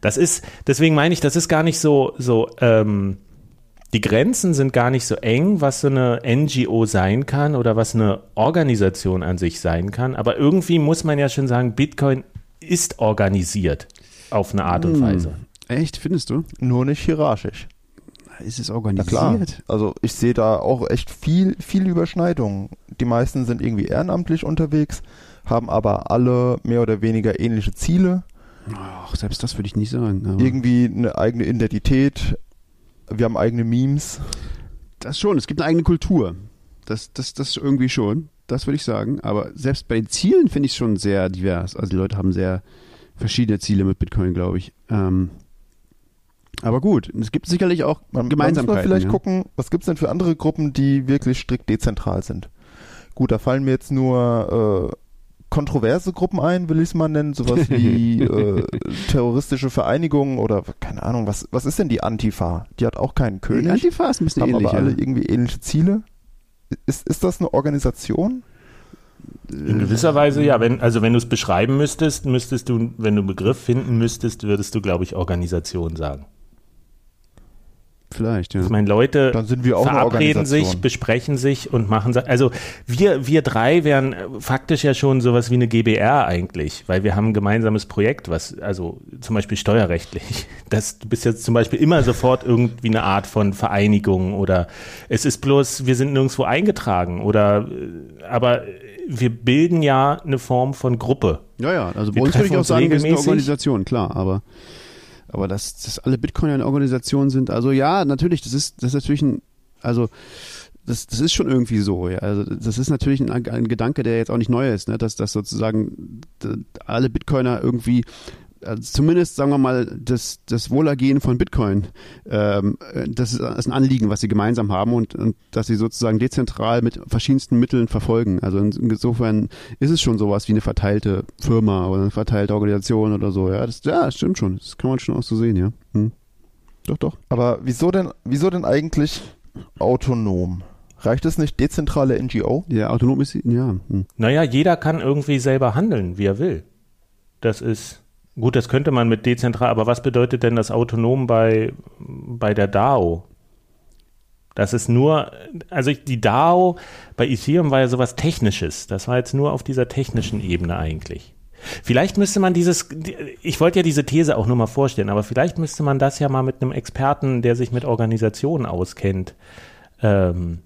Das ist, deswegen meine ich, das ist gar nicht so, so, ähm, die Grenzen sind gar nicht so eng, was so eine NGO sein kann oder was eine Organisation an sich sein kann. Aber irgendwie muss man ja schon sagen, Bitcoin ist organisiert auf eine Art und hm. Weise. Echt, findest du? Nur nicht hierarchisch. Ist es organisiert? Na klar. Also ich sehe da auch echt viel, viel Überschneidung. Die meisten sind irgendwie ehrenamtlich unterwegs, haben aber alle mehr oder weniger ähnliche Ziele. Ach, selbst das würde ich nicht sagen. Irgendwie eine eigene Identität. Wir haben eigene Memes. Das schon. Es gibt eine eigene Kultur. Das, das, das irgendwie schon. Das würde ich sagen. Aber selbst bei den Zielen finde ich es schon sehr divers. Also die Leute haben sehr verschiedene Ziele mit Bitcoin, glaube ich. Ähm, aber gut, es gibt sicherlich auch man, Gemeinsamkeiten. Man muss vielleicht ja. gucken, was gibt es denn für andere Gruppen, die wirklich strikt dezentral sind? Gut, da fallen mir jetzt nur äh, kontroverse Gruppen ein, will ich es mal nennen, sowas wie äh, terroristische Vereinigungen oder keine Ahnung, was, was ist denn die Antifa? Die hat auch keinen König. Die Antifa ist ein bisschen haben ähnlich. aber alle irgendwie ähnliche Ziele. Ist, ist das eine Organisation? In gewisser Weise ja. Wenn, also wenn du es beschreiben müsstest, müsstest du, wenn du einen Begriff finden müsstest, würdest du, glaube ich, Organisation sagen. Vielleicht, ja. Ich meine, Leute Dann sind wir auch verabreden sich, besprechen sich und machen Also wir, wir drei wären faktisch ja schon sowas wie eine GBR eigentlich, weil wir haben ein gemeinsames Projekt, was, also zum Beispiel steuerrechtlich. Das, du bist jetzt zum Beispiel immer sofort irgendwie eine Art von Vereinigung oder es ist bloß, wir sind nirgendwo eingetragen oder aber wir bilden ja eine Form von Gruppe. Ja, ja, also bei uns würde ich auch sagen, wir sind eine Organisation, klar, aber aber dass, dass alle Bitcoiner eine Organisation sind, also ja, natürlich, das ist, das ist natürlich ein, also das, das ist schon irgendwie so, ja. Also das ist natürlich ein, ein Gedanke, der jetzt auch nicht neu ist, ne? dass, dass sozusagen alle Bitcoiner irgendwie also zumindest sagen wir mal das, das Wohlergehen von Bitcoin, ähm, das ist ein Anliegen, was sie gemeinsam haben und, und dass sie sozusagen dezentral mit verschiedensten Mitteln verfolgen. Also insofern ist es schon sowas wie eine verteilte Firma oder eine verteilte Organisation oder so. Ja, das, ja, das stimmt schon. Das kann man schon auch so sehen, ja. Hm. Doch, doch. Aber wieso denn, wieso denn eigentlich autonom? Reicht es nicht dezentrale NGO? Ja, autonom ist, ja. Hm. Naja, jeder kann irgendwie selber handeln, wie er will. Das ist Gut, das könnte man mit dezentral, aber was bedeutet denn das autonom bei, bei der DAO? Das ist nur, also die DAO bei Ethereum war ja sowas Technisches. Das war jetzt nur auf dieser technischen Ebene eigentlich. Vielleicht müsste man dieses, ich wollte ja diese These auch nur mal vorstellen, aber vielleicht müsste man das ja mal mit einem Experten, der sich mit Organisationen auskennt, ähm,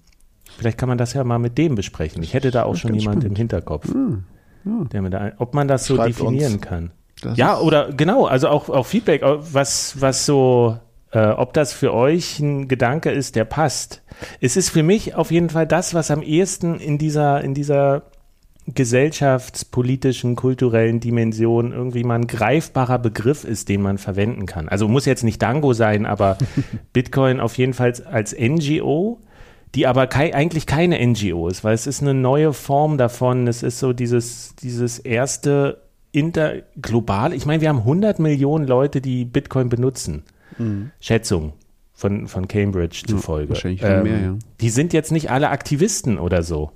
vielleicht kann man das ja mal mit dem besprechen. Ich hätte da auch schon jemand im Hinterkopf, hm, ja. der mir da, ob man das so Schreibt definieren uns. kann. Das ja, oder genau, also auch, auch Feedback, was, was so, äh, ob das für euch ein Gedanke ist, der passt. Es ist für mich auf jeden Fall das, was am ehesten in dieser, in dieser gesellschaftspolitischen, kulturellen Dimension irgendwie mal ein greifbarer Begriff ist, den man verwenden kann. Also muss jetzt nicht Dango sein, aber Bitcoin auf jeden Fall als NGO, die aber kei eigentlich keine NGO ist, weil es ist eine neue Form davon. Es ist so dieses, dieses erste interglobal, ich meine, wir haben 100 Millionen Leute, die Bitcoin benutzen. Mhm. Schätzung von, von Cambridge zufolge. Ja, wahrscheinlich ähm, mehr, ja. Die sind jetzt nicht alle Aktivisten oder so.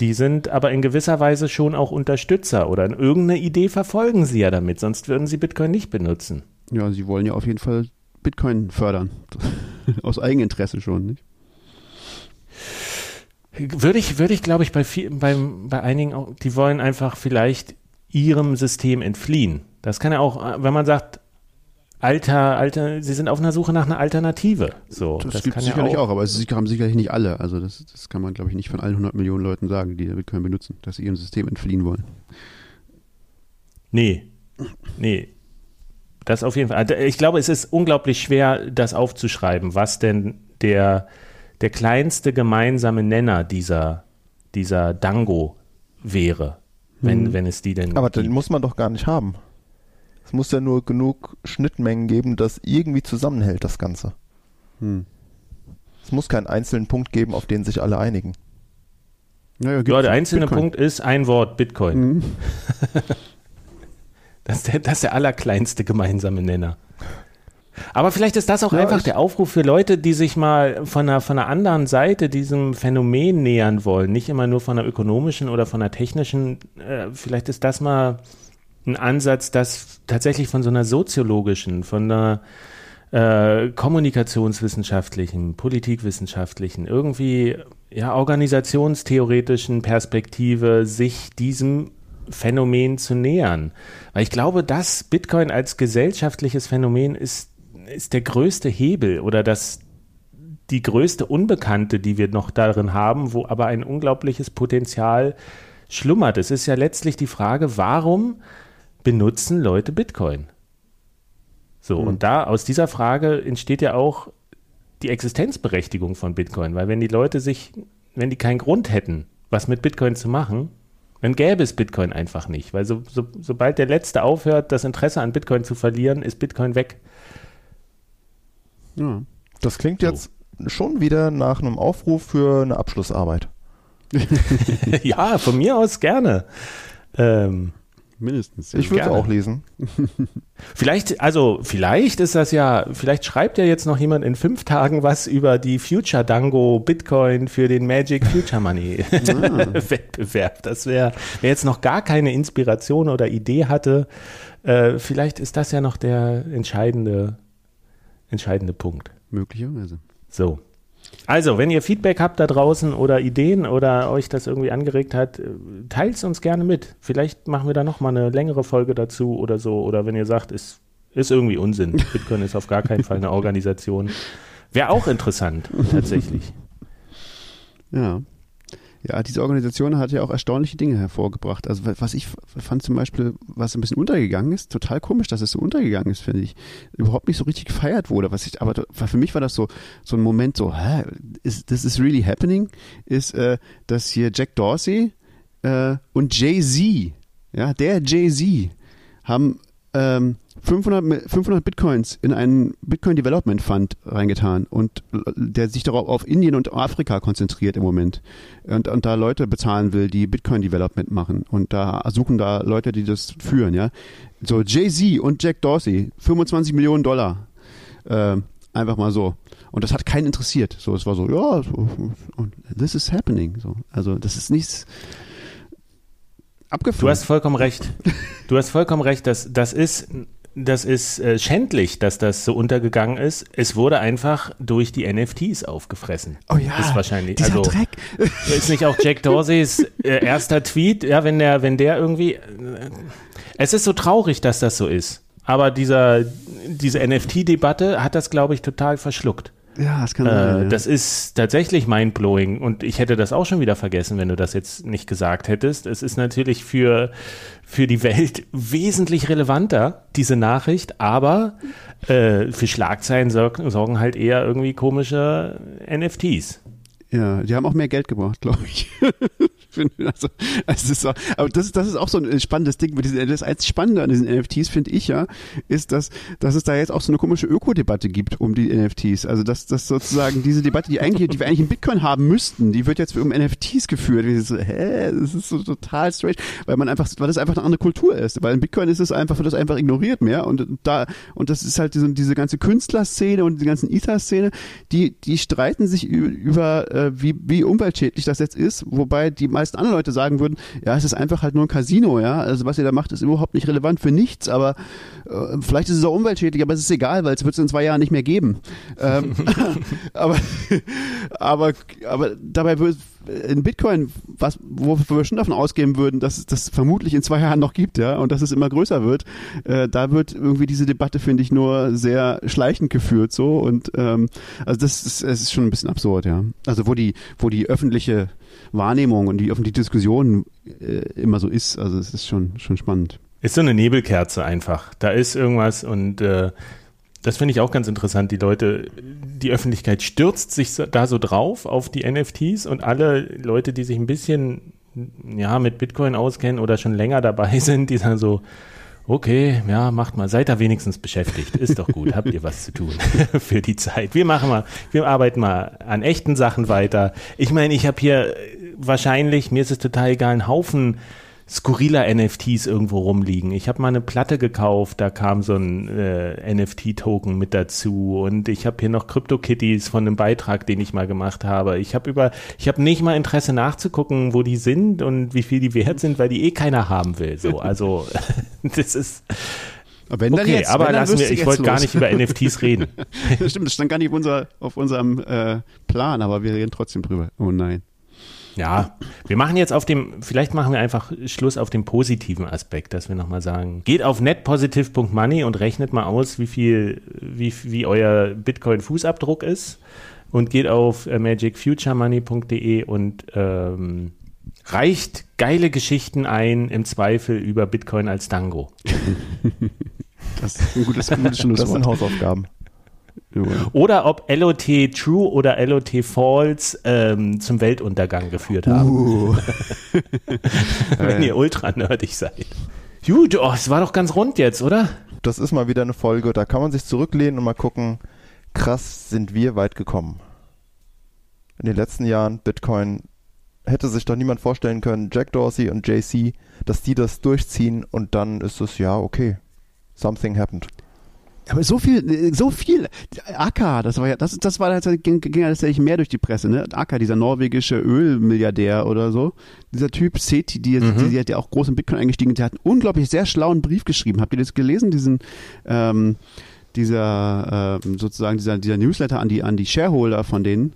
Die sind aber in gewisser Weise schon auch Unterstützer oder in irgendeine Idee verfolgen sie ja damit, sonst würden sie Bitcoin nicht benutzen. Ja, sie wollen ja auf jeden Fall Bitcoin fördern. Aus Eigeninteresse schon, nicht? Würde ich, würde ich glaube ich, bei, viel, bei, bei einigen auch, die wollen einfach vielleicht ihrem System entfliehen. Das kann ja auch, wenn man sagt, Alter, Alter, sie sind auf einer Suche nach einer Alternative. So, das, das gibt es sicherlich auch. auch, aber es haben sicherlich nicht alle. Also das, das kann man, glaube ich, nicht von allen 100 Millionen Leuten sagen, die Bitcoin benutzen, dass sie ihrem System entfliehen wollen. Nee, nee. Das auf jeden Fall. Also ich glaube, es ist unglaublich schwer, das aufzuschreiben, was denn der, der kleinste gemeinsame Nenner dieser, dieser Dango wäre wenn, mhm. wenn es die denn Aber gibt. den muss man doch gar nicht haben. Es muss ja nur genug Schnittmengen geben, das irgendwie zusammenhält, das Ganze. Hm. Es muss keinen einzelnen Punkt geben, auf den sich alle einigen. Naja, ja, der einzelne Bitcoin. Punkt ist ein Wort, Bitcoin. Mhm. das, ist der, das ist der allerkleinste gemeinsame Nenner. Aber vielleicht ist das auch ja, einfach der Aufruf für Leute, die sich mal von einer, von einer anderen Seite diesem Phänomen nähern wollen. Nicht immer nur von der ökonomischen oder von der technischen. Äh, vielleicht ist das mal ein Ansatz, das tatsächlich von so einer soziologischen, von einer äh, kommunikationswissenschaftlichen, politikwissenschaftlichen, irgendwie ja organisationstheoretischen Perspektive sich diesem Phänomen zu nähern. Weil ich glaube, dass Bitcoin als gesellschaftliches Phänomen ist, ist der größte Hebel oder das, die größte Unbekannte, die wir noch darin haben, wo aber ein unglaubliches Potenzial schlummert. Es ist ja letztlich die Frage, warum benutzen Leute Bitcoin? So, mhm. und da aus dieser Frage entsteht ja auch die Existenzberechtigung von Bitcoin, weil wenn die Leute sich, wenn die keinen Grund hätten, was mit Bitcoin zu machen, dann gäbe es Bitcoin einfach nicht, weil so, so, sobald der Letzte aufhört, das Interesse an Bitcoin zu verlieren, ist Bitcoin weg. Ja. Das klingt so. jetzt schon wieder nach einem Aufruf für eine Abschlussarbeit. ja, von mir aus gerne. Ähm, Mindestens. Ja. Ich würde es auch lesen. vielleicht, also vielleicht ist das ja, vielleicht schreibt ja jetzt noch jemand in fünf Tagen was über die Future Dango Bitcoin für den Magic Future Money ah. Wettbewerb. Das wäre, wer jetzt noch gar keine Inspiration oder Idee hatte, äh, vielleicht ist das ja noch der entscheidende, entscheidende Punkt. Möglicherweise. So. Also, wenn ihr Feedback habt da draußen oder Ideen oder euch das irgendwie angeregt hat, äh, teilt es uns gerne mit. Vielleicht machen wir da nochmal eine längere Folge dazu oder so. Oder wenn ihr sagt, ist, ist irgendwie Unsinn. Bitcoin ist auf gar keinen Fall eine Organisation. Wäre auch interessant, tatsächlich. Ja. Ja, diese Organisation hat ja auch erstaunliche Dinge hervorgebracht. Also was ich fand zum Beispiel, was ein bisschen untergegangen ist, total komisch, dass es so untergegangen ist, finde ich. Überhaupt nicht so richtig gefeiert wurde. Was ich, aber für mich war das so so ein Moment, so, hä, is, this is really happening, ist, äh, dass hier Jack Dorsey äh, und Jay Z, ja, der Jay Z haben ähm, 500, 500 Bitcoins in einen Bitcoin Development Fund reingetan und der sich darauf auf Indien und Afrika konzentriert im Moment und, und da Leute bezahlen will, die Bitcoin Development machen und da suchen da Leute, die das führen, ja. So Jay-Z und Jack Dorsey, 25 Millionen Dollar. Äh, einfach mal so. Und das hat keinen interessiert. So, es war so, ja, so, this is happening. So, also das ist nichts abgefahren. Du hast vollkommen recht. Du hast vollkommen recht. Das, das ist das ist äh, schändlich, dass das so untergegangen ist. Es wurde einfach durch die NFTs aufgefressen. Oh ja, ist wahrscheinlich. Dieser also, Dreck. ist nicht auch Jack Dorseys äh, erster Tweet? Ja, wenn der, wenn der irgendwie. Äh, es ist so traurig, dass das so ist. Aber dieser, diese NFT-Debatte hat das, glaube ich, total verschluckt. Ja, das kann sein. Äh, ja. Das ist tatsächlich mindblowing und ich hätte das auch schon wieder vergessen, wenn du das jetzt nicht gesagt hättest. Es ist natürlich für, für die Welt wesentlich relevanter, diese Nachricht, aber äh, für Schlagzeilen sorgen halt eher irgendwie komische NFTs. Ja, die haben auch mehr Geld gebraucht, glaube ich. also, also ist so, aber das ist, das ist auch so ein spannendes Ding. Mit diesen, das als Spannende an diesen NFTs finde ich ja, ist, dass, dass es da jetzt auch so eine komische Ökodebatte gibt um die NFTs. Also dass, dass sozusagen diese Debatte, die eigentlich, die wir eigentlich in Bitcoin haben müssten, die wird jetzt um NFTs geführt. Wie so, hä, das ist so total strange, weil man einfach, weil das einfach eine andere Kultur ist. Weil in Bitcoin ist es einfach, wird das einfach ignoriert mehr und da und das ist halt diese, diese ganze Künstlerszene und die ganzen Ether-Szene, die die streiten sich über, über äh, wie wie umweltschädlich das jetzt ist, wobei die meisten anderen Leute sagen würden, ja, es ist einfach halt nur ein Casino, ja. Also was ihr da macht, ist überhaupt nicht relevant für nichts, aber äh, vielleicht ist es auch umweltschädlich, aber es ist egal, weil es wird es in zwei Jahren nicht mehr geben. ähm, aber, aber, aber dabei wird in Bitcoin, was, wo wir schon davon ausgehen würden, dass es das vermutlich in zwei Jahren noch gibt, ja, und dass es immer größer wird, äh, da wird irgendwie diese Debatte, finde ich, nur sehr schleichend geführt, so und ähm, also das ist, es ist schon ein bisschen absurd, ja. Also wo die, wo die öffentliche Wahrnehmung und die öffentliche Diskussion äh, immer so ist. Also es ist schon, schon spannend. Ist so eine Nebelkerze einfach. Da ist irgendwas und äh, das finde ich auch ganz interessant. Die Leute, die Öffentlichkeit stürzt sich da so drauf auf die NFTs und alle Leute, die sich ein bisschen ja mit Bitcoin auskennen oder schon länger dabei sind, die sagen so, okay, ja, macht mal, seid da wenigstens beschäftigt, ist doch gut, habt ihr was zu tun für die Zeit. Wir machen mal, wir arbeiten mal an echten Sachen weiter. Ich meine, ich habe hier wahrscheinlich, mir ist es total egal, einen Haufen skurriler NFTs irgendwo rumliegen. Ich habe mal eine Platte gekauft, da kam so ein äh, NFT-Token mit dazu und ich habe hier noch Crypto-Kitties von einem Beitrag, den ich mal gemacht habe. Ich habe über, ich habe nicht mal Interesse nachzugucken, wo die sind und wie viel die wert sind, weil die eh keiner haben will. So, also das ist wenn okay, jetzt, aber lassen wir, ich wollte gar nicht über NFTs reden. das stimmt, das stand gar nicht auf, unser, auf unserem äh, Plan, aber wir reden trotzdem drüber. Oh nein. Ja, wir machen jetzt auf dem, vielleicht machen wir einfach Schluss auf dem positiven Aspekt, dass wir nochmal sagen, geht auf netpositive.money und rechnet mal aus, wie viel, wie, wie euer Bitcoin-Fußabdruck ist und geht auf äh, magicfuturemoney.de und ähm, reicht geile Geschichten ein, im Zweifel über Bitcoin als Dango. das ist ein gutes, gutes Schlusswort. Das sind Hausaufgaben. Oder ob LOT True oder LOT False ähm, zum Weltuntergang geführt haben. Uh. Wenn ihr ultra nerdig seid. Gut, oh, es war doch ganz rund jetzt, oder? Das ist mal wieder eine Folge, da kann man sich zurücklehnen und mal gucken, krass sind wir weit gekommen. In den letzten Jahren Bitcoin hätte sich doch niemand vorstellen können, Jack Dorsey und JC, dass die das durchziehen und dann ist es ja okay. Something happened. Aber so viel, so viel. Acker, das war ja, das, das war, das ging, ging ja tatsächlich mehr durch die Presse, ne? Acker, dieser norwegische Ölmilliardär oder so. Dieser Typ, Seti, die, mhm. die, die hat ja auch groß in Bitcoin eingestiegen, der hat einen unglaublich sehr schlauen Brief geschrieben. Habt ihr das gelesen, diesen, ähm, dieser, äh, sozusagen dieser, dieser Newsletter an die, an die Shareholder von denen?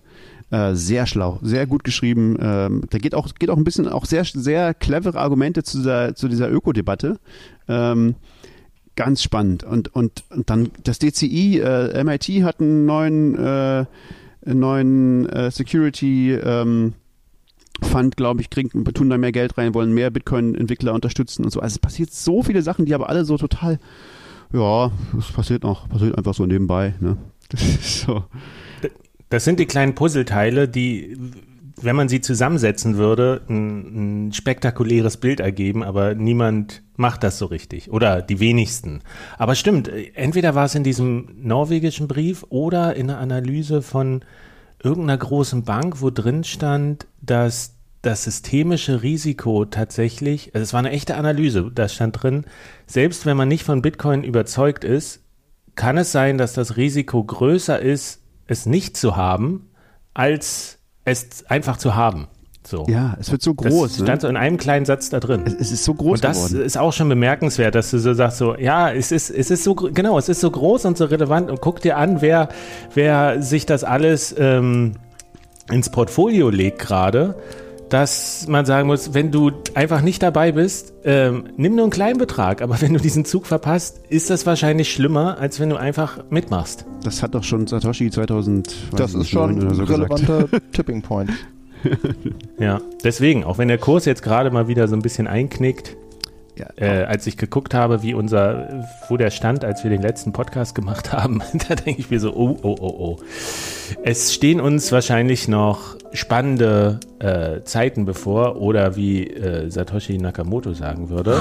Äh, sehr schlau, sehr gut geschrieben. Ähm, da geht auch, geht auch ein bisschen, auch sehr, sehr clevere Argumente zu dieser, zu dieser Ökodebatte. Ähm, ganz spannend. Und, und, und dann das DCI, äh, MIT hat einen neuen, äh, neuen äh, Security ähm, Fund, glaube ich, kriegen, tun da mehr Geld rein, wollen mehr Bitcoin-Entwickler unterstützen und so. Also es passiert so viele Sachen, die aber alle so total, ja, es passiert noch, passiert einfach so nebenbei. Ne? Das ist so. Das sind die kleinen Puzzleteile, die wenn man sie zusammensetzen würde, ein, ein, spektakuläres Bild ergeben, aber niemand macht das so richtig oder die wenigsten. Aber stimmt, entweder war es in diesem norwegischen Brief oder in einer Analyse von irgendeiner großen Bank, wo drin stand, dass das systemische Risiko tatsächlich, also es war eine echte Analyse, da stand drin, selbst wenn man nicht von Bitcoin überzeugt ist, kann es sein, dass das Risiko größer ist, es nicht zu haben, als es einfach zu haben. So. Ja, es wird so groß. Das stand ne? so in einem kleinen Satz da drin. Es, es ist so groß Und das geworden. ist auch schon bemerkenswert, dass du so sagst, so, ja, es ist, es ist so, genau, es ist so groß und so relevant und guck dir an, wer, wer sich das alles ähm, ins Portfolio legt gerade dass man sagen muss, wenn du einfach nicht dabei bist, ähm, nimm nur einen kleinen Betrag, aber wenn du diesen Zug verpasst, ist das wahrscheinlich schlimmer, als wenn du einfach mitmachst. Das hat doch schon Satoshi 2000. Das ist schon ein so relevanter Tipping Point. ja, deswegen, auch wenn der Kurs jetzt gerade mal wieder so ein bisschen einknickt, ja, äh, als ich geguckt habe, wie unser, wo der stand, als wir den letzten Podcast gemacht haben, da denke ich mir so, oh, oh, oh, oh. Es stehen uns wahrscheinlich noch spannende äh, Zeiten bevor oder wie äh, Satoshi Nakamoto sagen würde.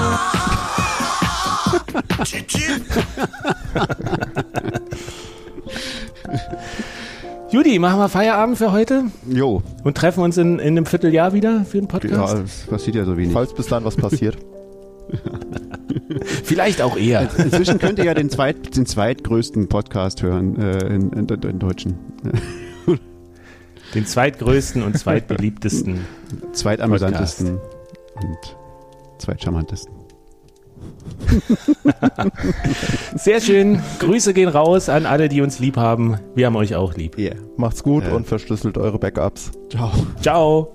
Judy, machen wir Feierabend für heute? Jo. Und treffen uns in, in einem Vierteljahr wieder für den Podcast? Ja, es passiert ja so wenig. Falls bis dann was passiert. Vielleicht auch eher. Inzwischen könnt ihr ja den, zweit, den zweitgrößten Podcast hören äh, in, in, in Deutschen. Den zweitgrößten und zweitbeliebtesten. Zweitamüsantesten und zweitcharmantesten. Sehr schön. Grüße gehen raus an alle, die uns lieb haben. Wir haben euch auch lieb. Yeah. Macht's gut äh. und verschlüsselt eure Backups. Ciao. Ciao.